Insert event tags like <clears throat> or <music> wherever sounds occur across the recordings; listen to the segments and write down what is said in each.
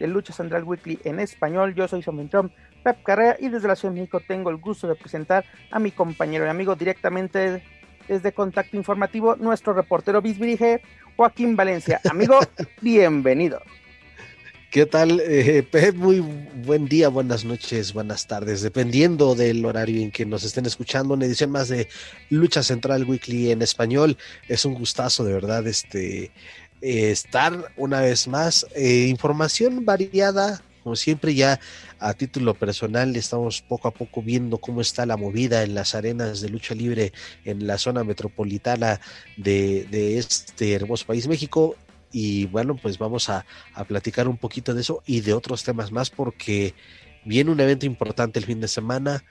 de Lucha Central Weekly en español. Yo soy Somentrón Pep Carrera y desde la Ciudad de México tengo el gusto de presentar a mi compañero y amigo directamente desde Contacto Informativo, nuestro reportero bisbirige, Joaquín Valencia. Amigo, <laughs> bienvenido. ¿Qué tal, eh, Pep? Muy buen día, buenas noches, buenas tardes, dependiendo del horario en que nos estén escuchando. Una edición más de Lucha Central Weekly en español. Es un gustazo, de verdad, este estar una vez más. Eh, información variada, como siempre, ya a título personal estamos poco a poco viendo cómo está la movida en las arenas de lucha libre en la zona metropolitana de, de este hermoso país, México y bueno, pues vamos a, platicar un poquito de eso y de otros temas más porque viene un evento importante el fin de semana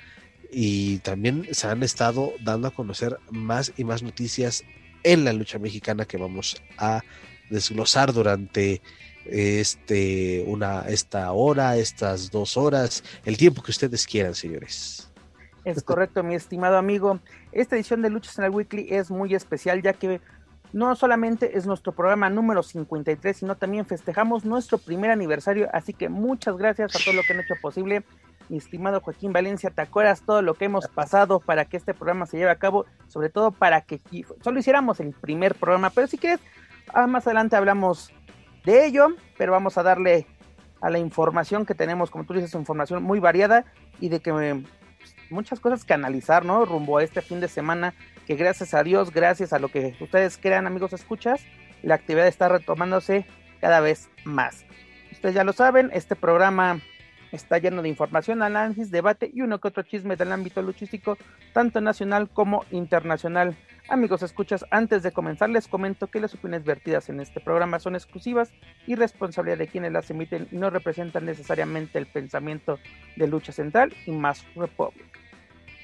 y también se han estado dando a conocer más y más noticias en la lucha mexicana que vamos a desglosar durante este una esta hora, estas dos horas, el tiempo que ustedes quieran, señores. Es correcto, mi estimado amigo. Esta edición de Luchas en el Weekly es muy especial ya que no solamente es nuestro programa número 53, sino también festejamos nuestro primer aniversario, así que muchas gracias a todos los que han hecho posible. Mi estimado Joaquín Valencia, ¿te acuerdas todo lo que hemos pasado para que este programa se lleve a cabo? Sobre todo para que solo hiciéramos el primer programa, pero si quieres, ah, más adelante hablamos de ello, pero vamos a darle a la información que tenemos, como tú dices, información muy variada y de que pues, muchas cosas que analizar, ¿no? Rumbo a este fin de semana que gracias a Dios, gracias a lo que ustedes crean, amigos escuchas, la actividad está retomándose cada vez más. Ustedes ya lo saben, este programa está lleno de información, análisis, debate y uno que otro chisme del ámbito luchístico, tanto nacional como internacional. Amigos, escuchas, antes de comenzar les comento que las opiniones vertidas en este programa son exclusivas y responsabilidad de quienes las emiten y no representan necesariamente el pensamiento de Lucha Central y más Republic.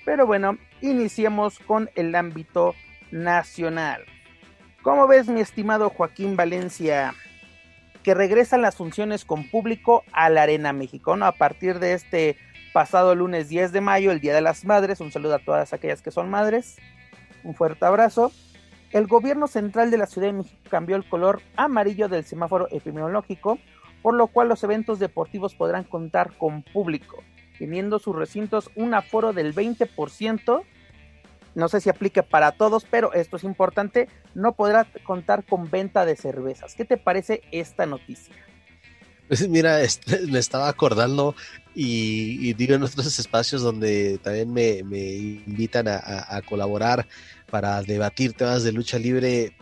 Pero bueno, iniciemos con el ámbito nacional. ¿Cómo ves, mi estimado Joaquín Valencia? Que regresan las funciones con público a la Arena México, A partir de este pasado lunes 10 de mayo, el Día de las Madres. Un saludo a todas aquellas que son madres. Un fuerte abrazo. El gobierno central de la Ciudad de México cambió el color amarillo del semáforo epidemiológico, por lo cual los eventos deportivos podrán contar con público teniendo sus recintos un aforo del 20%. No sé si aplique para todos, pero esto es importante. No podrá contar con venta de cervezas. ¿Qué te parece esta noticia? Pues mira, <laughs> me estaba acordando y, digo en otros espacios donde también me, invitan a, colaborar para debatir temas de lucha libre.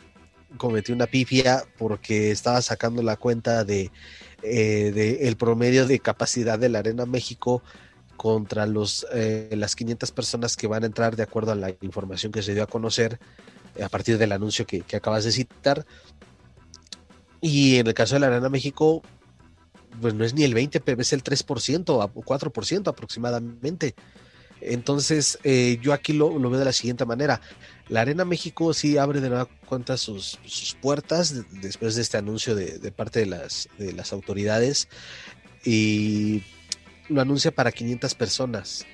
Cometí una pifia porque estaba sacando la cuenta de, eh, de el promedio de capacidad de la Arena México contra los, eh, las 500 personas que van a entrar de acuerdo a la información que se dio a conocer a partir del anuncio que, acabas de citar. Y en el caso de la Arena México, pues no es ni el 20, pero es el 3% o 4% aproximadamente. Entonces, eh, yo aquí lo, veo de la siguiente manera. La Arena México sí abre de nueva cuenta sus, puertas después de este anuncio de, de, parte de las, de las autoridades. Y lo anuncia para 500 personas.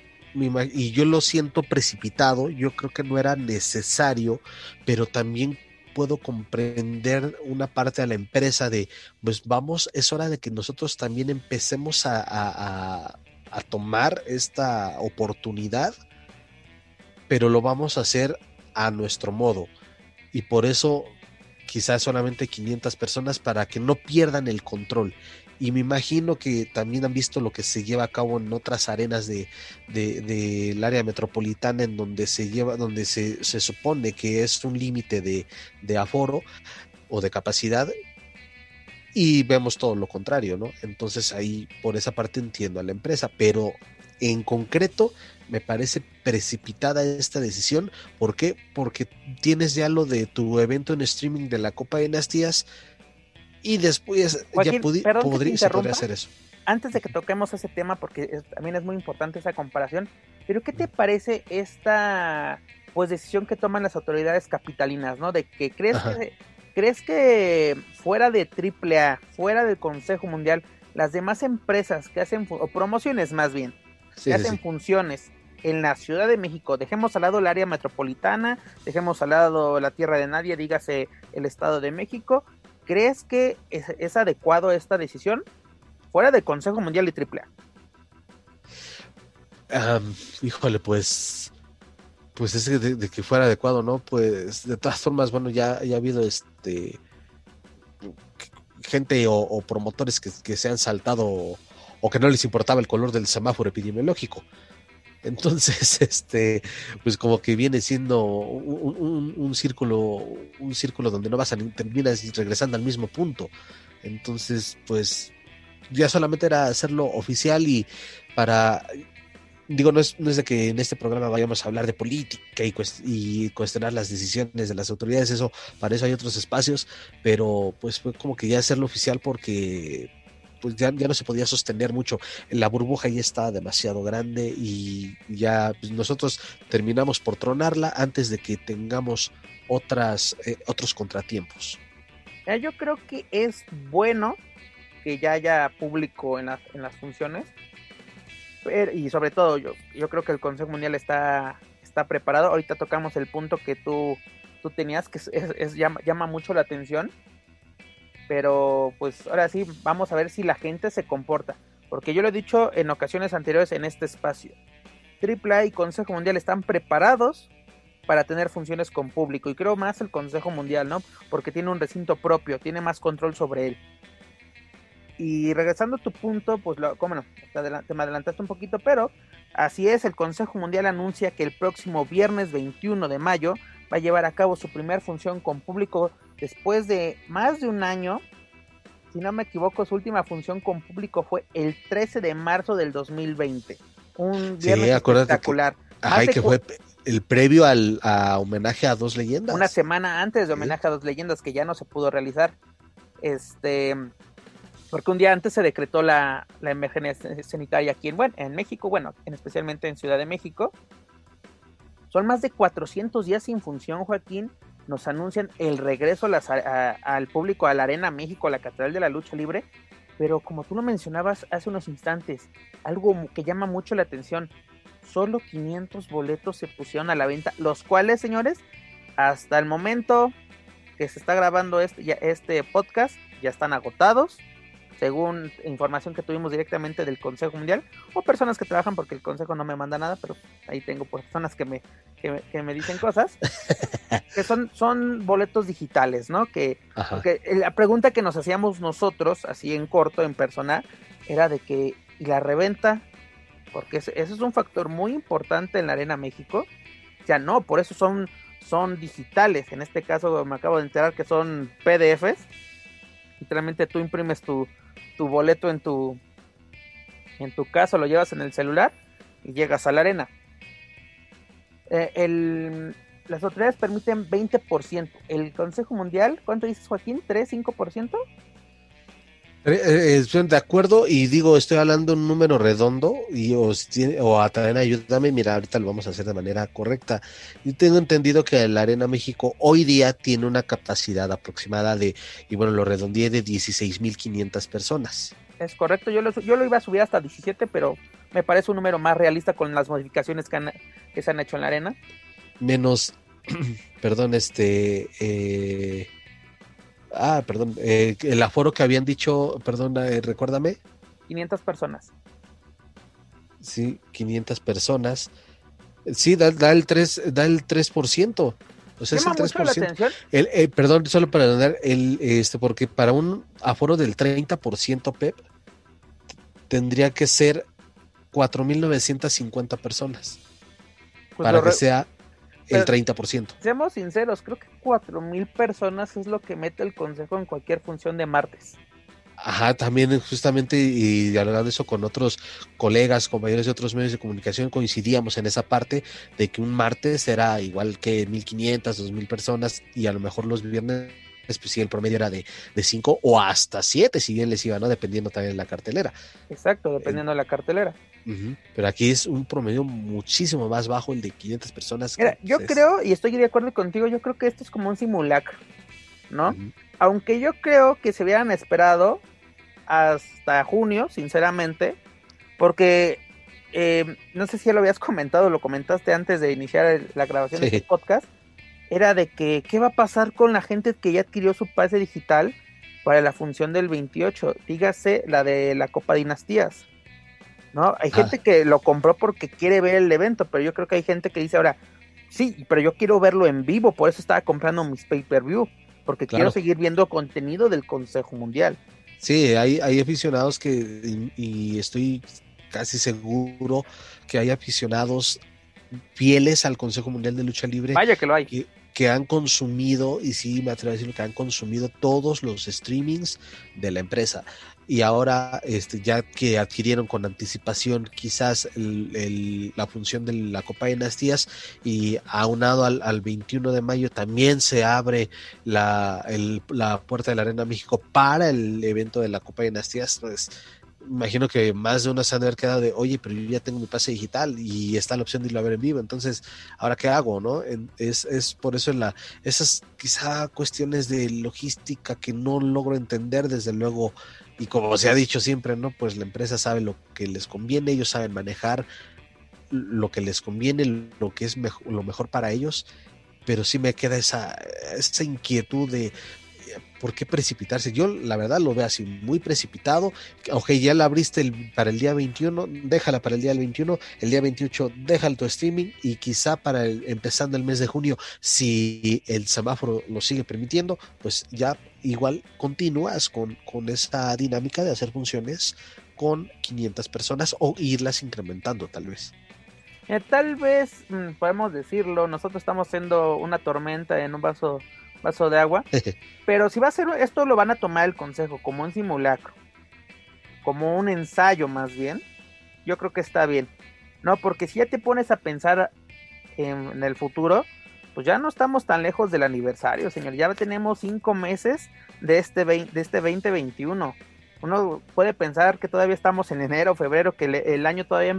Y yo lo siento precipitado, yo creo que no era necesario, pero también puedo comprender una parte de la empresa de, pues vamos, es hora de que nosotros también empecemos a, a tomar esta oportunidad, pero lo vamos a hacer a nuestro modo. Y por eso quizás solamente 500 personas para que no pierdan el control y me imagino que también han visto lo que se lleva a cabo en otras arenas de, del área metropolitana en donde se lleva, donde se, se supone que es un límite de, de aforo o de capacidad y vemos todo lo contrario, ¿no? Entonces ahí por esa parte entiendo a la empresa, pero en concreto me parece precipitada esta decisión. ¿Por qué? Porque tienes ya lo de tu evento en streaming de la Copa de Dinastías y después ya podría hacer eso. Antes de que toquemos ese tema, porque también es muy importante esa comparación, pero ¿qué te parece esta pues decisión que toman las autoridades capitalinas, ¿no? De que crees que crees que fuera de AAA, fuera del Consejo Mundial, las demás empresas que hacen o promociones más bien, que hacen funciones en la Ciudad de México, dejemos al lado el área metropolitana, dejemos al lado la tierra de nadie, dígase el Estado de México, ¿crees que es, adecuado esta decisión fuera del Consejo Mundial y AAA? híjole, pues pues es de, que fuera adecuado, ¿no? Pues de todas formas, bueno, ya, ya ha habido este gente o, promotores que, que, se han saltado o que no les importaba el color del semáforo epidemiológico. Entonces, <laughs> este, pues como que viene siendo un, círculo, un círculo donde no vas a terminas regresando al mismo punto. Entonces, pues ya solamente era hacerlo oficial y para digo, no es, no es de que en este programa vayamos a hablar de política y, y, cuestionar las decisiones de las autoridades, eso, para eso hay otros espacios, pero pues fue como que ya hacerlo oficial porque pues ya, ya no se podía sostener mucho. La burbuja ya estaba demasiado grande y ya pues, nosotros terminamos por tronarla antes de que tengamos otras, eh, otros contratiempos. yo creo que es bueno que ya haya público en, en las funciones. y sobre todo, yo, yo creo que el Consejo Mundial está, está preparado. Ahorita tocamos el punto que tú, tú tenías, que llama, llama mucho la atención pero pues ahora sí, vamos a ver si la gente se comporta. Porque yo lo he dicho en ocasiones anteriores en este espacio. AAA y Consejo Mundial están preparados para tener funciones con público. Y creo más el Consejo Mundial, ¿no? Porque tiene un recinto propio, tiene más control sobre él. Y regresando a tu punto, pues, lo, cómo no, te, me adelantaste un poquito, pero así es, el Consejo Mundial anuncia que el próximo viernes 21 de mayo va a llevar a cabo su primera función con público después de más de un año. Si no me equivoco, su última función con público fue el 13 de marzo del 2020. Un viernes espectacular. ajá, que fue el previo al homenaje a dos leyendas. Una semana antes de homenaje a dos leyendas que ya no se pudo realizar. Este, porque un día antes se decretó la, la emergencia sanitaria aquí en, bueno, en México, bueno, en, especialmente en Ciudad de México. Son más de 400 días sin función, Joaquín. Nos anuncian el regreso al público a la Arena México, a la Catedral de la Lucha Libre. Pero como tú lo mencionabas hace unos instantes, algo que llama mucho la atención, solo 500 boletos se pusieron a la venta, los cuales, señores, hasta el momento que se está grabando este, este podcast, ya están agotados según información que tuvimos directamente del Consejo Mundial, o personas que trabajan porque el Consejo no me manda nada, pero ahí tengo personas que me, que me, dicen cosas, <laughs> que son, son boletos digitales, ¿no? Que, la pregunta que nos hacíamos nosotros, así en corto, en persona, era de que, ¿y la reventa? Porque ese, es un factor muy importante en la Arena México. O sea, no, por eso son, son digitales. En este caso me acabo de enterar que son PDFs. Literalmente tú imprimes tu, tu boleto en tu en tu caso lo llevas en el celular y llegas a la arena. Eh, el, las autoridades permiten 20%. El Consejo Mundial, ¿cuánto dices Joaquín? ¿3, 5%? Eh, estoy de acuerdo y digo, estoy hablando un número redondo y o, o a también ayúdame, mira, ahorita lo vamos a hacer de manera correcta. Yo tengo entendido que la Arena México hoy día tiene una capacidad aproximada de, y bueno, lo redondeé de 16.500 personas. Es correcto, yo lo, yo lo iba a subir hasta 17, pero me parece un número más realista con las modificaciones que, que se han hecho en la arena. Menos, <clears throat> perdón, este... Eh, Ah, perdón, eh, el aforo que habían dicho, perdón, eh, recuérdame. 500 personas. Sí, 500 personas. Sí, da, el 3, da el 3%. O sea, es el Llama mucho la 3%. atención. El, eh, perdón, solo para donar, el, este, porque para un aforo del 30%, Pep, tendría que ser 4.950 personas Pues para que re- sea el pero- 30%. Seamos sinceros, creo que cuatro mil personas es lo que mete el consejo en cualquier función de martes. Ajá, también justamente y dialogando eso con otros colegas, compañeros de otros medios de comunicación, coincidíamos en esa parte de que un martes era igual que 1500, 2000 personas y a lo mejor los viernes pues sí, el promedio era de, de 5 o hasta 7, si bien les iba, ¿no? Dependiendo también de la cartelera. Exacto, dependiendo de la cartelera. Pero aquí es un promedio muchísimo más bajo, el de 500 personas. Mira, yo pues, es- creo, y estoy de acuerdo contigo, yo creo que esto es como un simulacro, ¿no? Aunque yo creo que se hubieran esperado hasta junio, sinceramente, porque eh, no sé si ya lo habías comentado, lo comentaste antes de iniciar el- la grabación de este podcast, era de que qué va a pasar con la gente que ya adquirió su pase digital para la función del 28, dígase la de la Copa Dinastías. ¿No? Hay Ah. gente que lo compró porque quiere ver el evento, pero yo creo que hay gente que dice ahora, sí, pero yo quiero verlo en vivo, por eso estaba comprando mis pay-per-view, porque Claro. quiero seguir viendo contenido del Consejo Mundial. Sí, hay, hay aficionados que, y, y estoy casi seguro que hay aficionados fieles al Consejo Mundial de Lucha Libre Vaya que lo hay. que, que han consumido, y sí me atrevo a decirlo, que han consumido todos los streamings de la empresa. Y ahora, este, ya que adquirieron con anticipación quizás el- la función de la Copa de Dinastías y aunado al, al 21 de mayo también se abre la, el- la puerta de la Arena México para el evento de la Copa de Dinastías, pues imagino que más de uno se han de haber quedado de, oye, pero yo ya tengo mi pase digital y está la opción de irlo a ver en vivo, entonces, ¿ahora qué hago? no En- es, es por eso la, esas quizá cuestiones de logística que no logro entender, desde luego, y como se ha dicho siempre, ¿no? Pues la empresa sabe lo que les conviene, ellos saben manejar lo que les conviene, lo que es mejo- lo mejor para ellos, pero sí me queda esa, esa inquietud de por qué precipitarse. Yo la verdad lo veo así, muy precipitado. Ok, ya la abriste para el día 21, déjala para el día del 21, el día 28 déjala tu streaming y quizá para el- empezando el mes de junio, si el semáforo lo sigue permitiendo, pues ya igual continúas con, con esa dinámica de hacer funciones con 500 personas o irlas incrementando tal vez. Eh, tal vez mm, podemos decirlo, nosotros estamos siendo una tormenta en un vaso, vaso de agua, <laughs> pero si va a ser esto lo van a tomar el consejo como un simulacro, como un ensayo más bien, yo creo que está bien, ¿no? Porque si ya te pones a pensar en, en el futuro, pues ya no estamos tan lejos del aniversario, señor, ya tenemos cinco meses de este, vein- de este 2021. Uno puede pensar que todavía estamos en enero, febrero, que le- el año todavía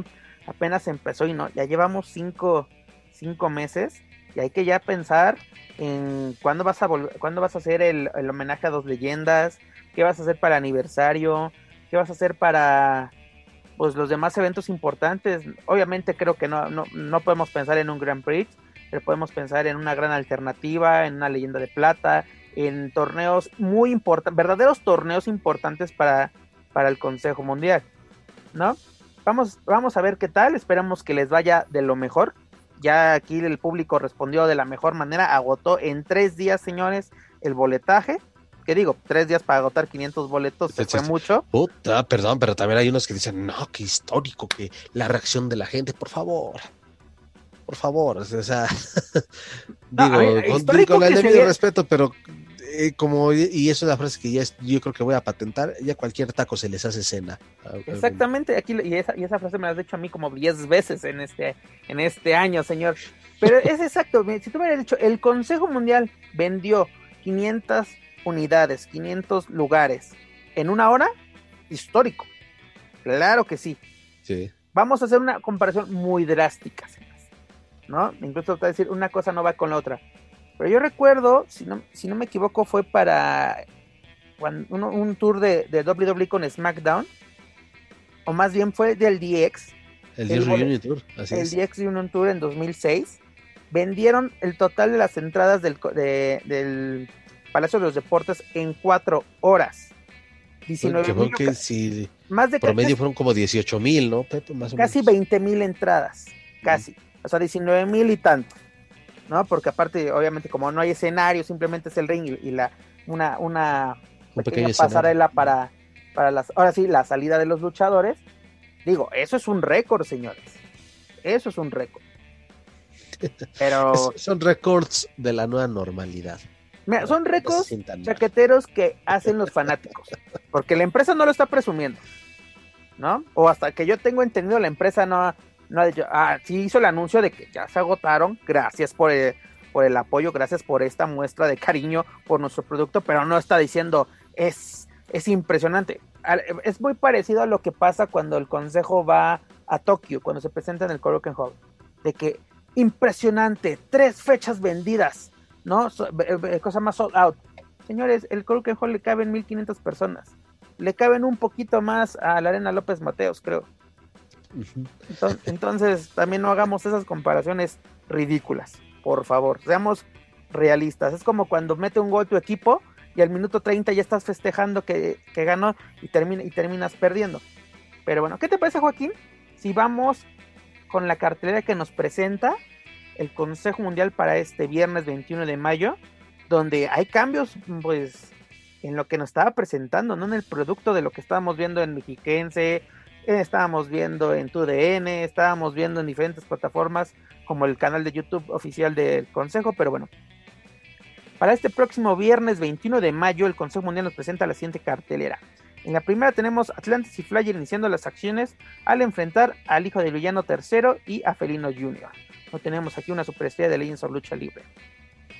apenas empezó y no, ya llevamos cinco, cinco meses y hay que ya pensar en cuándo vas a cuándo vas a hacer el, el homenaje a dos leyendas, qué vas a hacer para aniversario, qué vas a hacer para pues los demás eventos importantes. Obviamente creo que no, no, no podemos pensar en un Grand Prix, pero podemos pensar en una gran alternativa, en una leyenda de plata, en torneos muy importantes, verdaderos torneos importantes para, para el Consejo Mundial, ¿no? Vamos, vamos a ver qué tal, esperamos que les vaya de lo mejor. Ya aquí el público respondió de la mejor manera, agotó en tres días, señores, el boletaje. Que digo, tres días para agotar 500 boletos, se fue mucho. Puta, perdón, pero también hay unos que dicen, no, qué histórico, que la reacción de la gente, por favor. Por favor, o sea, <laughs> digo, ver, con, con el debido respeto, pero eh, como, y eso es la frase que ya es- yo creo que voy a patentar, ya cualquier taco se les hace cena. Exactamente, aquí y esa, y esa frase me la has dicho a mí como 10 veces en este, en este año, señor. Pero es exacto, si tú me hubieras dicho, el Consejo Mundial vendió 500 unidades, 500 lugares en una hora, histórico. Claro que sí. Sí. Vamos a hacer una comparación muy drástica, ¿no? Incluso te voy a decir, una cosa no va con la otra. Pero yo recuerdo, si no, si no me equivoco, fue para un tour de, de WWE con SmackDown, o más bien fue del DX, El, bole- Reunion Tour, así el es. DX Union Tour en 2006. Vendieron el total de las entradas del, co- de- del Palacio de los Deportes en cuatro horas. 19 que fue que si más de promedio fueron como 18 mil, ¿no, Pepe? Más o casi menos. 20 mil entradas, casi, o sea, 19 mil y tanto. ¿No? Porque aparte, obviamente, como no hay escenario, simplemente es el ring y, la una, una pequeña pasarela para, para las, ahora sí, la salida de los luchadores. Digo, eso es un récord, señores. Eso es un récord. <laughs> Pero... son récords de la nueva normalidad. Mira, son récords chaqueteros que hacen los fanáticos. Porque la empresa no lo está presumiendo. ¿No? O hasta que yo tengo entendido, la empresa no, no ha dicho, ah, sí hizo el anuncio de que ya se agotaron. Gracias por el, por el apoyo, gracias por esta muestra de cariño por nuestro producto, pero no está diciendo, es, es impresionante. Es muy parecido a lo que pasa cuando el consejo va a Tokio, cuando se presenta en el Korakuen Hall. De que impresionante, tres fechas vendidas, ¿no? cosa más sold out. Señores, el Korakuen Hall le caben 1500 personas. Le caben un poquito más a la Arena López Mateos, creo. Entonces, también no hagamos esas comparaciones ridículas, por favor. Seamos realistas. Es como cuando mete un gol tu equipo y al minuto 30 ya estás festejando que, ganó y, termina, y terminas perdiendo. Pero bueno, ¿qué te parece, Joaquín? Si vamos con la cartelera que nos presenta el Consejo Mundial para este viernes 21 de mayo, donde hay cambios, pues, en lo que nos estaba presentando, no en el producto de lo que estábamos viendo en Mexiquense, estábamos viendo en TUDN, estábamos viendo en diferentes plataformas como el canal de YouTube oficial del Consejo, pero bueno. Para este próximo viernes 21 de mayo, el Consejo Mundial nos presenta la siguiente cartelera. En la primera tenemos Atlantis y Flyer iniciando las acciones al enfrentar al hijo del villano tercero y a Felino Jr. No tenemos aquí una superestrella de Legends of Lucha Libre.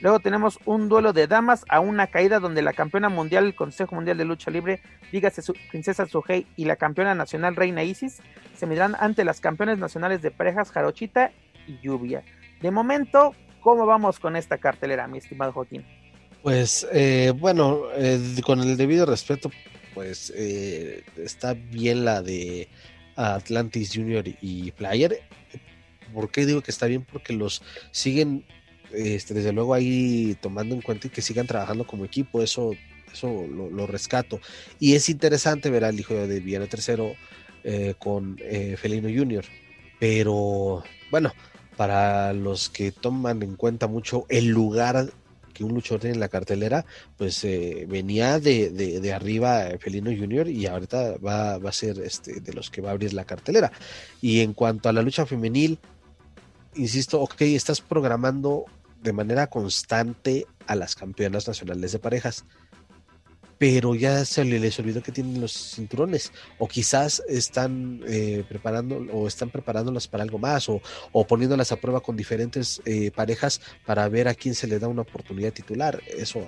Luego tenemos un duelo de damas a una caída donde la campeona mundial del Consejo Mundial de Lucha Libre, dígase su Princesa Suhei y la campeona nacional Reina Isis, se medirán ante las campeones nacionales de parejas Jarochita y Lluvia. De momento, ¿cómo vamos con esta cartelera, mi estimado Joaquín? Pues eh, bueno, eh, con el debido respeto pues eh, está bien la de Atlantis Junior y Flyer. ¿Por qué digo que está bien? Porque los siguen, este, desde luego ahí tomando en cuenta que sigan trabajando como equipo, eso, eso lo, rescato. Y es interesante ver al hijo de Villano Tercero eh, con eh, Felino Junior. Pero bueno, para los que toman en cuenta mucho el lugar un luchador tiene en la cartelera, pues eh, venía de, de, arriba Felino Junior y ahorita va, va, a ser este, de los que va a abrir la cartelera. Y en cuanto a la lucha femenil, insisto, ok, estás programando de manera constante a las campeonas nacionales de parejas pero ya se les olvidó que tienen los cinturones o quizás están eh, preparando o están preparándolas para algo más o, o poniéndolas a prueba con diferentes eh, parejas para ver a quién se le da una oportunidad titular. Eso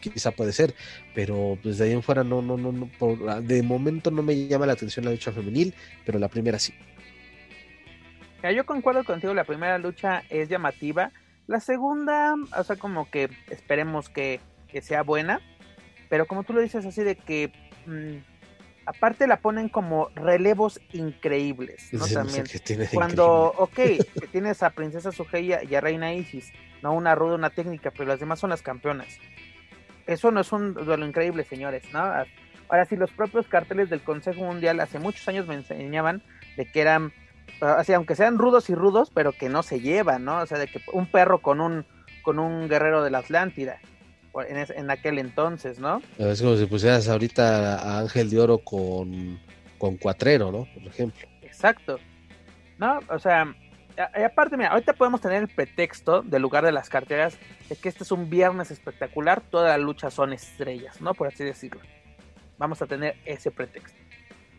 quizá puede ser, pero pues de ahí en fuera no, no, no, no de momento no me llama la atención la lucha femenil, pero la primera sí. yo concuerdo contigo, la primera lucha es llamativa, la segunda, o sea, como que esperemos que, que sea buena pero como tú lo dices así de que mm, aparte la ponen como relevos increíbles, ¿no? También. Cuando, ok, que tienes a Princesa Sugeya y a Reina Isis, no una ruda, una técnica, pero las demás son las campeonas. Eso no es un duelo increíble, señores, ¿no? Ahora sí, los propios carteles del Consejo Mundial hace muchos años me enseñaban de que eran, así, aunque sean rudos y rudos, pero que no se llevan, ¿no? O sea, de que un perro con un, con un guerrero de la Atlántida en, aquel entonces, ¿no? Es como si pusieras ahorita a Ángel de Oro con, con Cuatrero, ¿no? Por ejemplo. Exacto. No, o sea, y aparte, mira, ahorita podemos tener el pretexto del lugar de las carteras de que este es un viernes espectacular, todas las luchas son estrellas, ¿no? Por así decirlo. Vamos a tener ese pretexto.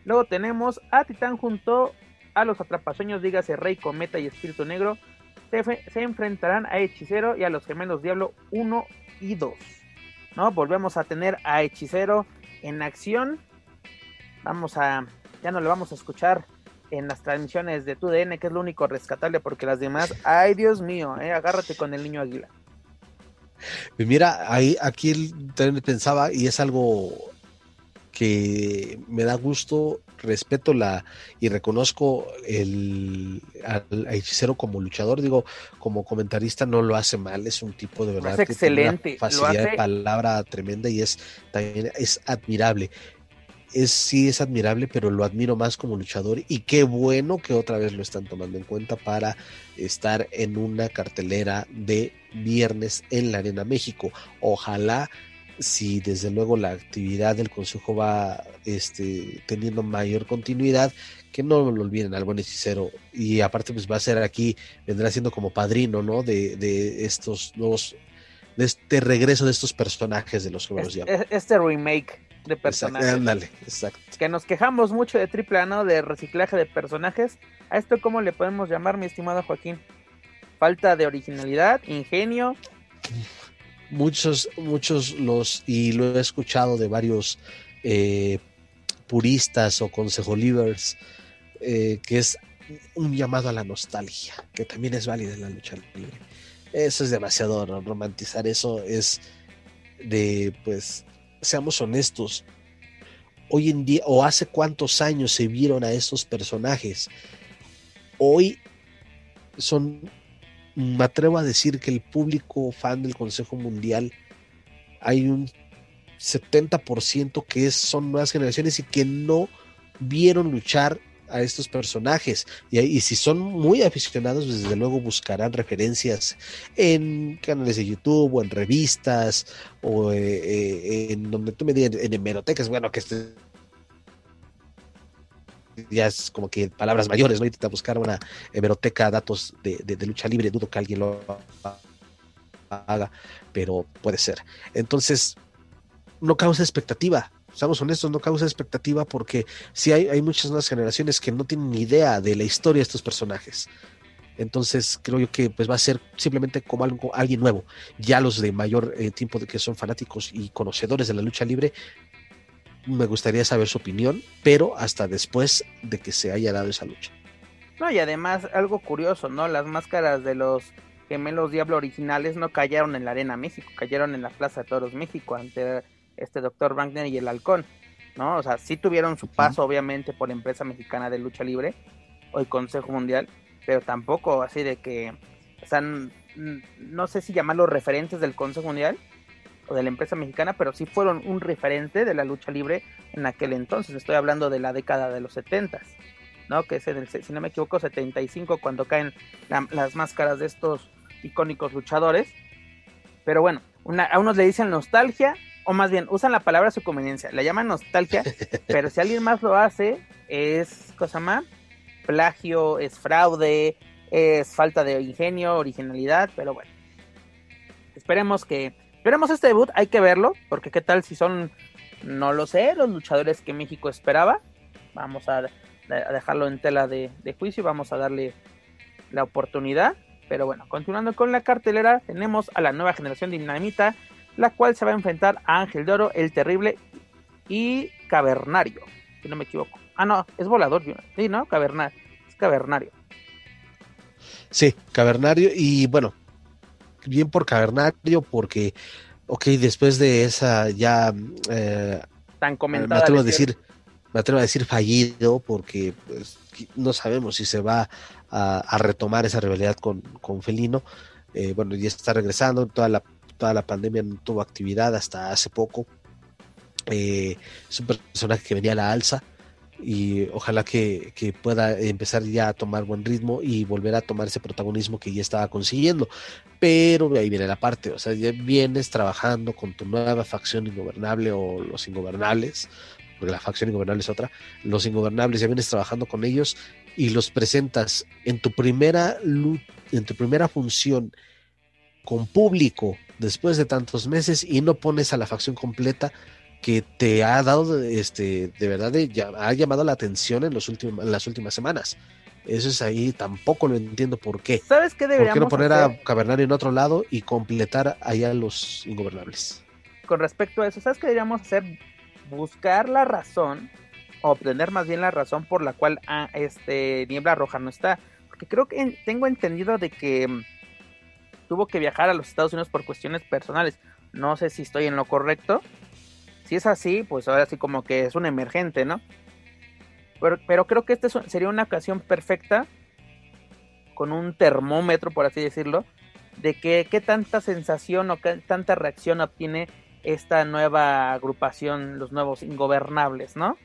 Luego tenemos a Titán junto a los atrapasueños, dígase Rey Cometa y Espíritu Negro, se, enfrentarán a Hechicero y a los gemelos Diablo 1 y 2. ¿no? Volvemos a tener a Hechicero en acción. Vamos a, ya no lo vamos a escuchar en las transmisiones de TUDN, que es lo único rescatable, porque las demás, ay Dios mío, eh, agárrate con el niño águila. Mira, ahí aquí también pensaba, y es algo que me da gusto, respeto la y reconozco el al hechicero como luchador, digo, como comentarista no lo hace mal, es un tipo de verdad es excelente, facilidad de palabra tremenda y es también es admirable. es sí es admirable, pero lo admiro más como luchador y qué bueno que otra vez lo están tomando en cuenta para estar en una cartelera de viernes en la Arena México. Ojalá si desde luego la actividad del consejo va este, teniendo mayor continuidad, que no lo olviden al buen hechicero y aparte pues va a ser aquí, vendrá siendo como padrino, ¿no? De, de estos nuevos, de este regreso de estos personajes de los que este, este remake de personajes. ándale, exacto. Que nos quejamos mucho de triple A, ¿no? De reciclaje de personajes. ¿A esto cómo le podemos llamar, mi estimado Joaquín? Falta de originalidad, ingenio. Muchos, muchos los, y lo he escuchado de varios eh, puristas o consejolivers, eh, que es un llamado a la nostalgia, que también es válida en la lucha libre. Eso es demasiado romantizar, eso es de, pues, seamos honestos, hoy en día, o hace cuántos años se vieron a estos personajes, hoy son, me atrevo a decir que el público fan del Consejo Mundial, hay un 70% que son nuevas generaciones y que no vieron luchar a estos personajes. Y, si son muy aficionados, pues, desde luego buscarán referencias en canales de YouTube o en revistas o eh, eh, en donde tú me digas, en hemerotecas, bueno, que este ya es como que palabras mayores, ¿no? Intenta buscar una hemeroteca, datos de, de lucha libre, dudo que alguien lo haga, pero puede ser. Entonces, no causa expectativa seamos honestos, no causa expectativa porque sí hay, hay muchas nuevas generaciones que no tienen ni idea de la historia de estos personajes. Entonces creo yo que pues va a ser simplemente como algo, alguien nuevo. Ya los de mayor eh, tiempo de que son fanáticos y conocedores de la lucha libre, me gustaría saber su opinión, pero hasta después de que se haya dado esa lucha. No, y además algo curioso, ¿no? Las máscaras de los gemelos Diablo originales no cayeron en la Arena México, cayeron en la Plaza de Toros México ante este doctor Wagner y el halcón, ¿no? O sea, sí tuvieron su paso, obviamente, por la empresa mexicana de lucha libre o el Consejo Mundial, pero tampoco así de que, o sea, no sé si llamarlos referentes del Consejo Mundial o de la empresa mexicana, pero sí fueron un referente de la lucha libre en aquel entonces. Estoy hablando de la década de los 70, ¿no? Que es en el, si no me equivoco, 75, cuando caen las máscaras de estos icónicos luchadores. Pero bueno, a unos le dicen nostalgia, o más bien, usan la palabra a su conveniencia, la llaman nostalgia, <laughs> pero si alguien más lo hace, es cosa más, plagio, es fraude, es falta de ingenio, originalidad, pero bueno. Esperemos que, esperemos este debut, hay que verlo, porque qué tal si son, no lo sé, los luchadores que México esperaba. Vamos a, dejarlo en tela de, de juicio, vamos a darle la oportunidad. Pero bueno, continuando con la cartelera, tenemos a la nueva generación de Dinamita la cual se va a enfrentar a Ángel de Oro, el Terrible y Cavernario, si no me equivoco. Ah, no, es volador, sí, ¿no? Cavernario, es Cavernario. Sí, Cavernario y bueno, bien por Cavernario porque, ok, después de esa ya... Eh, Tan comentada. Me atrevo a decir, me atrevo a decir fallido porque pues, no sabemos si se va a, retomar esa rivalidad con, con Felino. Eh, bueno, ya está regresando, toda la toda la pandemia no tuvo actividad hasta hace poco. Eh, es un personaje que venía a la alza y ojalá que, pueda empezar ya a tomar buen ritmo y volver a tomar ese protagonismo que ya estaba consiguiendo. Pero ahí viene la parte, o sea, ya vienes trabajando con tu nueva facción ingobernable o los ingobernables, porque la facción ingobernable es otra, los ingobernables ya vienes trabajando con ellos y los presentas en tu primera en tu primera función con público después de tantos meses y no pones a la facción completa que te ha dado, este, de verdad, ha llamado la atención en, los últimos, en las últimas semanas. Eso es ahí, tampoco lo entiendo por qué. ¿Sabes qué deberíamos ¿Por qué no poner a Cavernario en otro lado y completar allá los ingobernables? Con respecto a eso, ¿sabes qué deberíamos hacer? Buscar la razón, obtener más bien la razón por la cual ah, este Niebla Roja no está. Porque creo que tengo entendido de que tuvo que viajar a los Estados Unidos por cuestiones personales. No sé si estoy en lo correcto. Si es así, pues ahora sí como que es un emergente, ¿no? Pero, creo que esta sería una ocasión perfecta, con un termómetro, por así decirlo, de que qué tanta sensación o qué tanta reacción obtiene esta nueva agrupación, los nuevos ingobernables, ¿no?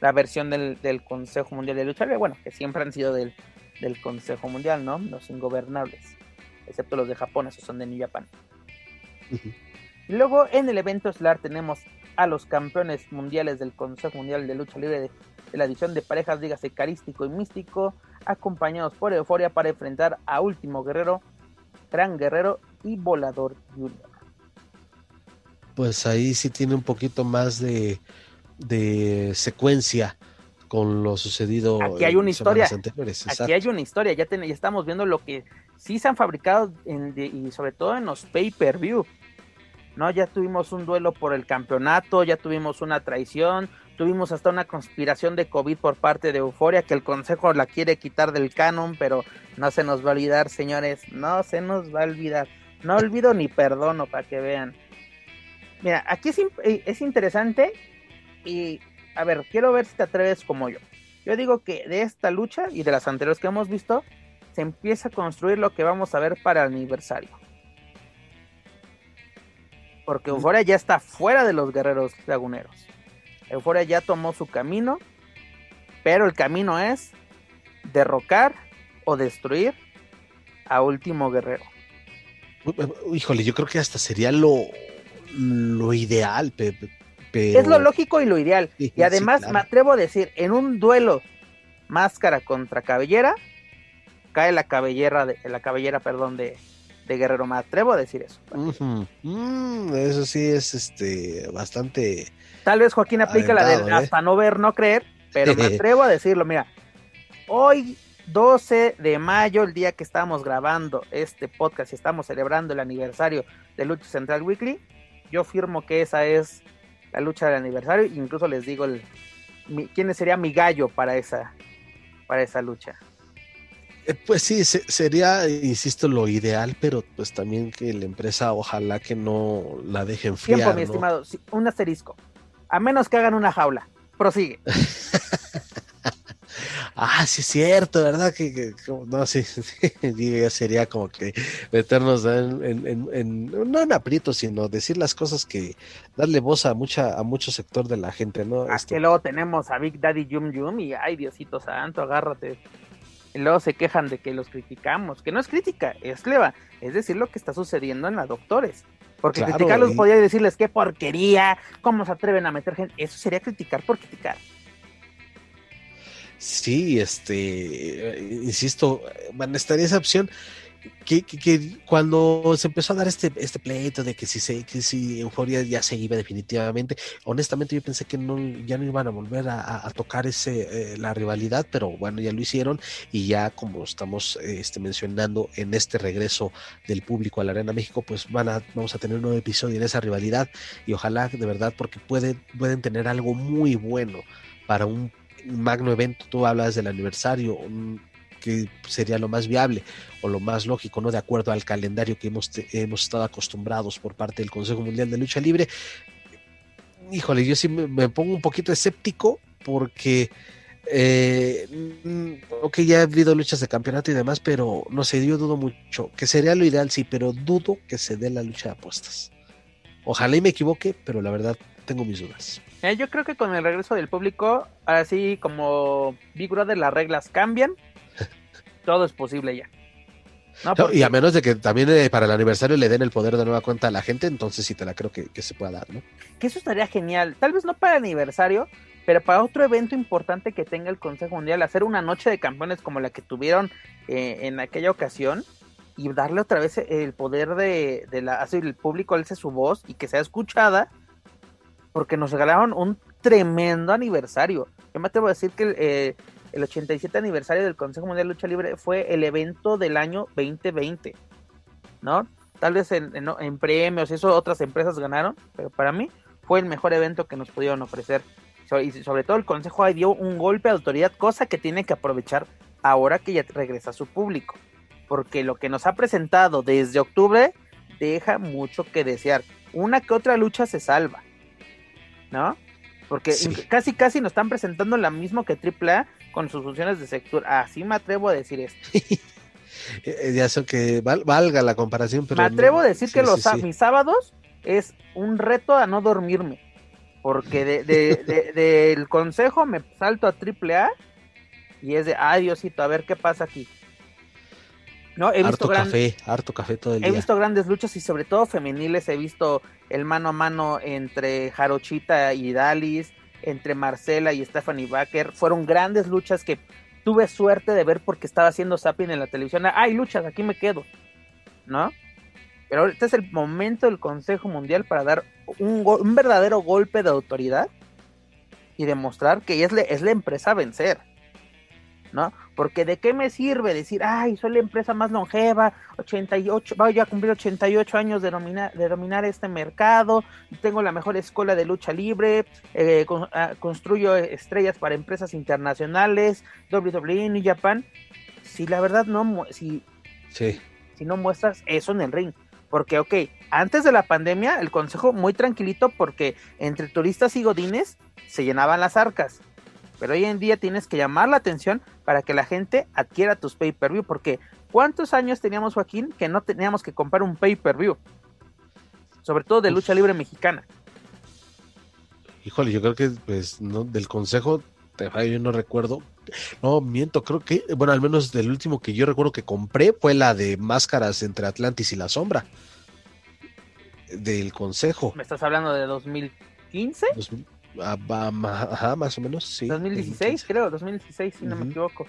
La versión del, Consejo Mundial de Lucha Libre, bueno, que siempre han sido del, del Consejo Mundial, ¿no? Los ingobernables, excepto los de Japón, esos son de New Japan. Luego en el evento estelar tenemos a los campeones mundiales del Consejo Mundial de Lucha Libre de, la edición de parejas, dígase carístico y místico, acompañados por Euforia para enfrentar a Último Guerrero, Gran Guerrero y Volador Junior. Pues ahí sí tiene un poquito más de, de secuencia con lo sucedido. Aquí hay una historia. Aquí hay una historia. Ya, ya, estamos viendo lo que sí se han fabricado y sobre todo en los pay-per-view. ¿No? Ya tuvimos un duelo por el campeonato, ya tuvimos una traición, tuvimos hasta una conspiración de COVID por parte de Euforia, que el Consejo la quiere quitar del canon, pero no se nos va a olvidar, señores, no se nos va a olvidar. No olvido ni perdono para que vean. Mira, aquí es, eh, es interesante y, a ver, quiero ver si te atreves como yo. Yo digo que de esta lucha y de las anteriores que hemos visto, se empieza a construir lo que vamos a ver para el aniversario. Porque Euforia ya está fuera de los guerreros laguneros. Euforia ya tomó su camino, pero el camino es derrocar o destruir a último guerrero. Híjole, yo creo que hasta sería lo, lo ideal, Pepe. Es lo lógico y lo ideal. y además me atrevo a decir, en un duelo máscara contra cabellera, cae la cabellera de la cabellera, perdón, de, de Guerrero. Me atrevo a decir eso. Mm, eso sí es este bastante. Tal vez Joaquín aplica la de ¿eh? hasta no ver, no creer, pero me <laughs> atrevo a decirlo. Mira, hoy 12 de mayo, el día que estamos grabando este podcast y estamos celebrando el aniversario de Lucha Central Weekly, yo firmo que esa es la lucha del aniversario. Incluso les digo el, quién sería mi gallo para esa, para esa lucha. Eh, pues sí, sería, insisto, lo ideal, pero pues también que la empresa ojalá que no la dejen enfriar. Tiempo, mi estimado, un asterisco. A menos que hagan una jaula. Prosigue. <laughs> ah, sí es cierto, ¿verdad? Que, no, sí, <laughs> sí, sería como que meternos en, no en aprietos, sino decir las cosas que darle voz a mucha a mucho sector de la gente, ¿no? Es que luego tenemos a Big Daddy Yum Yum y ay Diosito santo, agárrate luego se quejan de que los criticamos, que no es crítica, es leva, es decir lo que está sucediendo en las doctores. Porque criticarlos podría decirles qué porquería, cómo se atreven a meter gente, eso sería criticar por criticar. Sí, este, insisto, estaría esa opción que, que, cuando se empezó a dar este, este pleito de que si, se, que si Euforia ya se iba definitivamente, honestamente yo pensé que no, ya no iban a volver a, tocar ese, eh, la rivalidad, pero bueno, ya lo hicieron y ya como estamos este, mencionando en este regreso del público a la Arena México, pues van a, vamos a tener un nuevo episodio en esa rivalidad y ojalá de verdad porque pueden, pueden tener algo muy bueno para un magno evento, tú hablas del aniversario, un, que sería lo más viable o lo más lógico, ¿no? De acuerdo al calendario que hemos, hemos estado acostumbrados por parte del Consejo Mundial de Lucha Libre. Híjole, yo sí me, pongo un poquito escéptico porque, eh, ok, ya ha habido luchas de campeonato y demás, pero no sé, yo dudo mucho, que sería lo ideal, sí, pero dudo que se dé la lucha de apuestas. Ojalá y me equivoque, pero la verdad tengo mis dudas. Eh, yo creo que con el regreso del público, así como Big Brother, las reglas cambian todo es posible ya. y a menos de que también eh, para el aniversario le den el poder de nueva cuenta a la gente, entonces sí te la creo que, se pueda dar, ¿no? Que eso estaría genial. Tal vez no para el aniversario, pero para otro evento importante que tenga el Consejo Mundial, hacer una noche de campeones como la que tuvieron eh, en aquella ocasión y darle otra vez el poder de, de la, el público alce su voz y que sea escuchada, porque nos regalaron un tremendo aniversario. Yo me atrevo a decir que eh, el 87 aniversario del Consejo Mundial de Lucha Libre fue el evento del año 2020, ¿no? Tal vez en, premios, eso otras empresas ganaron, pero para mí fue el mejor evento que nos pudieron ofrecer. Y sobre todo el Consejo ahí dio un golpe de autoridad, cosa que tiene que aprovechar ahora que ya regresa a su público. Porque lo que nos ha presentado desde octubre deja mucho que desear. Una que otra lucha se salva, ¿no? Porque casi casi nos están presentando la misma que AAA con sus funciones de sector. Así me atrevo a decir esto. <laughs> Eh, ya sé que valga la comparación, pero. Me atrevo a decir que los mis sábados es un reto a no dormirme. Porque del de, de, <laughs> consejo me salto a triple A y es de, ay Diosito, a ver qué pasa aquí. No, he visto harto café, harto café todo el he visto grandes luchas y sobre todo femeniles. He visto el mano a mano entre Jarochita y Dalis, entre Marcela y Stephanie Baker. Fueron grandes luchas que tuve suerte de ver porque estaba haciendo zapping en la televisión. Ay, luchas, aquí me quedo. ¿No? Pero ahorita es el momento del Consejo Mundial para dar un, un verdadero golpe de autoridad y demostrar que es, es la empresa a vencer. ¿no? Porque de qué me sirve decir, ay, soy la empresa más longeva, 88, voy a cumplir 88 años de dominar, de dominar este mercado, tengo la mejor escuela de lucha libre, eh, ah, construyo estrellas para empresas internacionales, WWE, New Japan. Si la verdad no, si, sí. si no muestras eso en el ring, porque, ok, antes de la pandemia, el consejo muy tranquilito porque entre turistas y godines se llenaban las arcas. Pero hoy en día tienes que llamar la atención para que la gente adquiera tus pay-per-view. Porque ¿cuántos años teníamos, Joaquín, que no teníamos que comprar un pay-per-view? Sobre todo de lucha libre mexicana. Híjole, yo creo que pues, no, del consejo, yo no recuerdo. No, miento, creo que, bueno, al menos del último que yo recuerdo que compré fue la de máscaras entre Atlantis y la sombra. Del consejo. ¿Me estás hablando de 2015? Ajá, más o menos, sí. 2016, creo, 2016, si no me equivoco.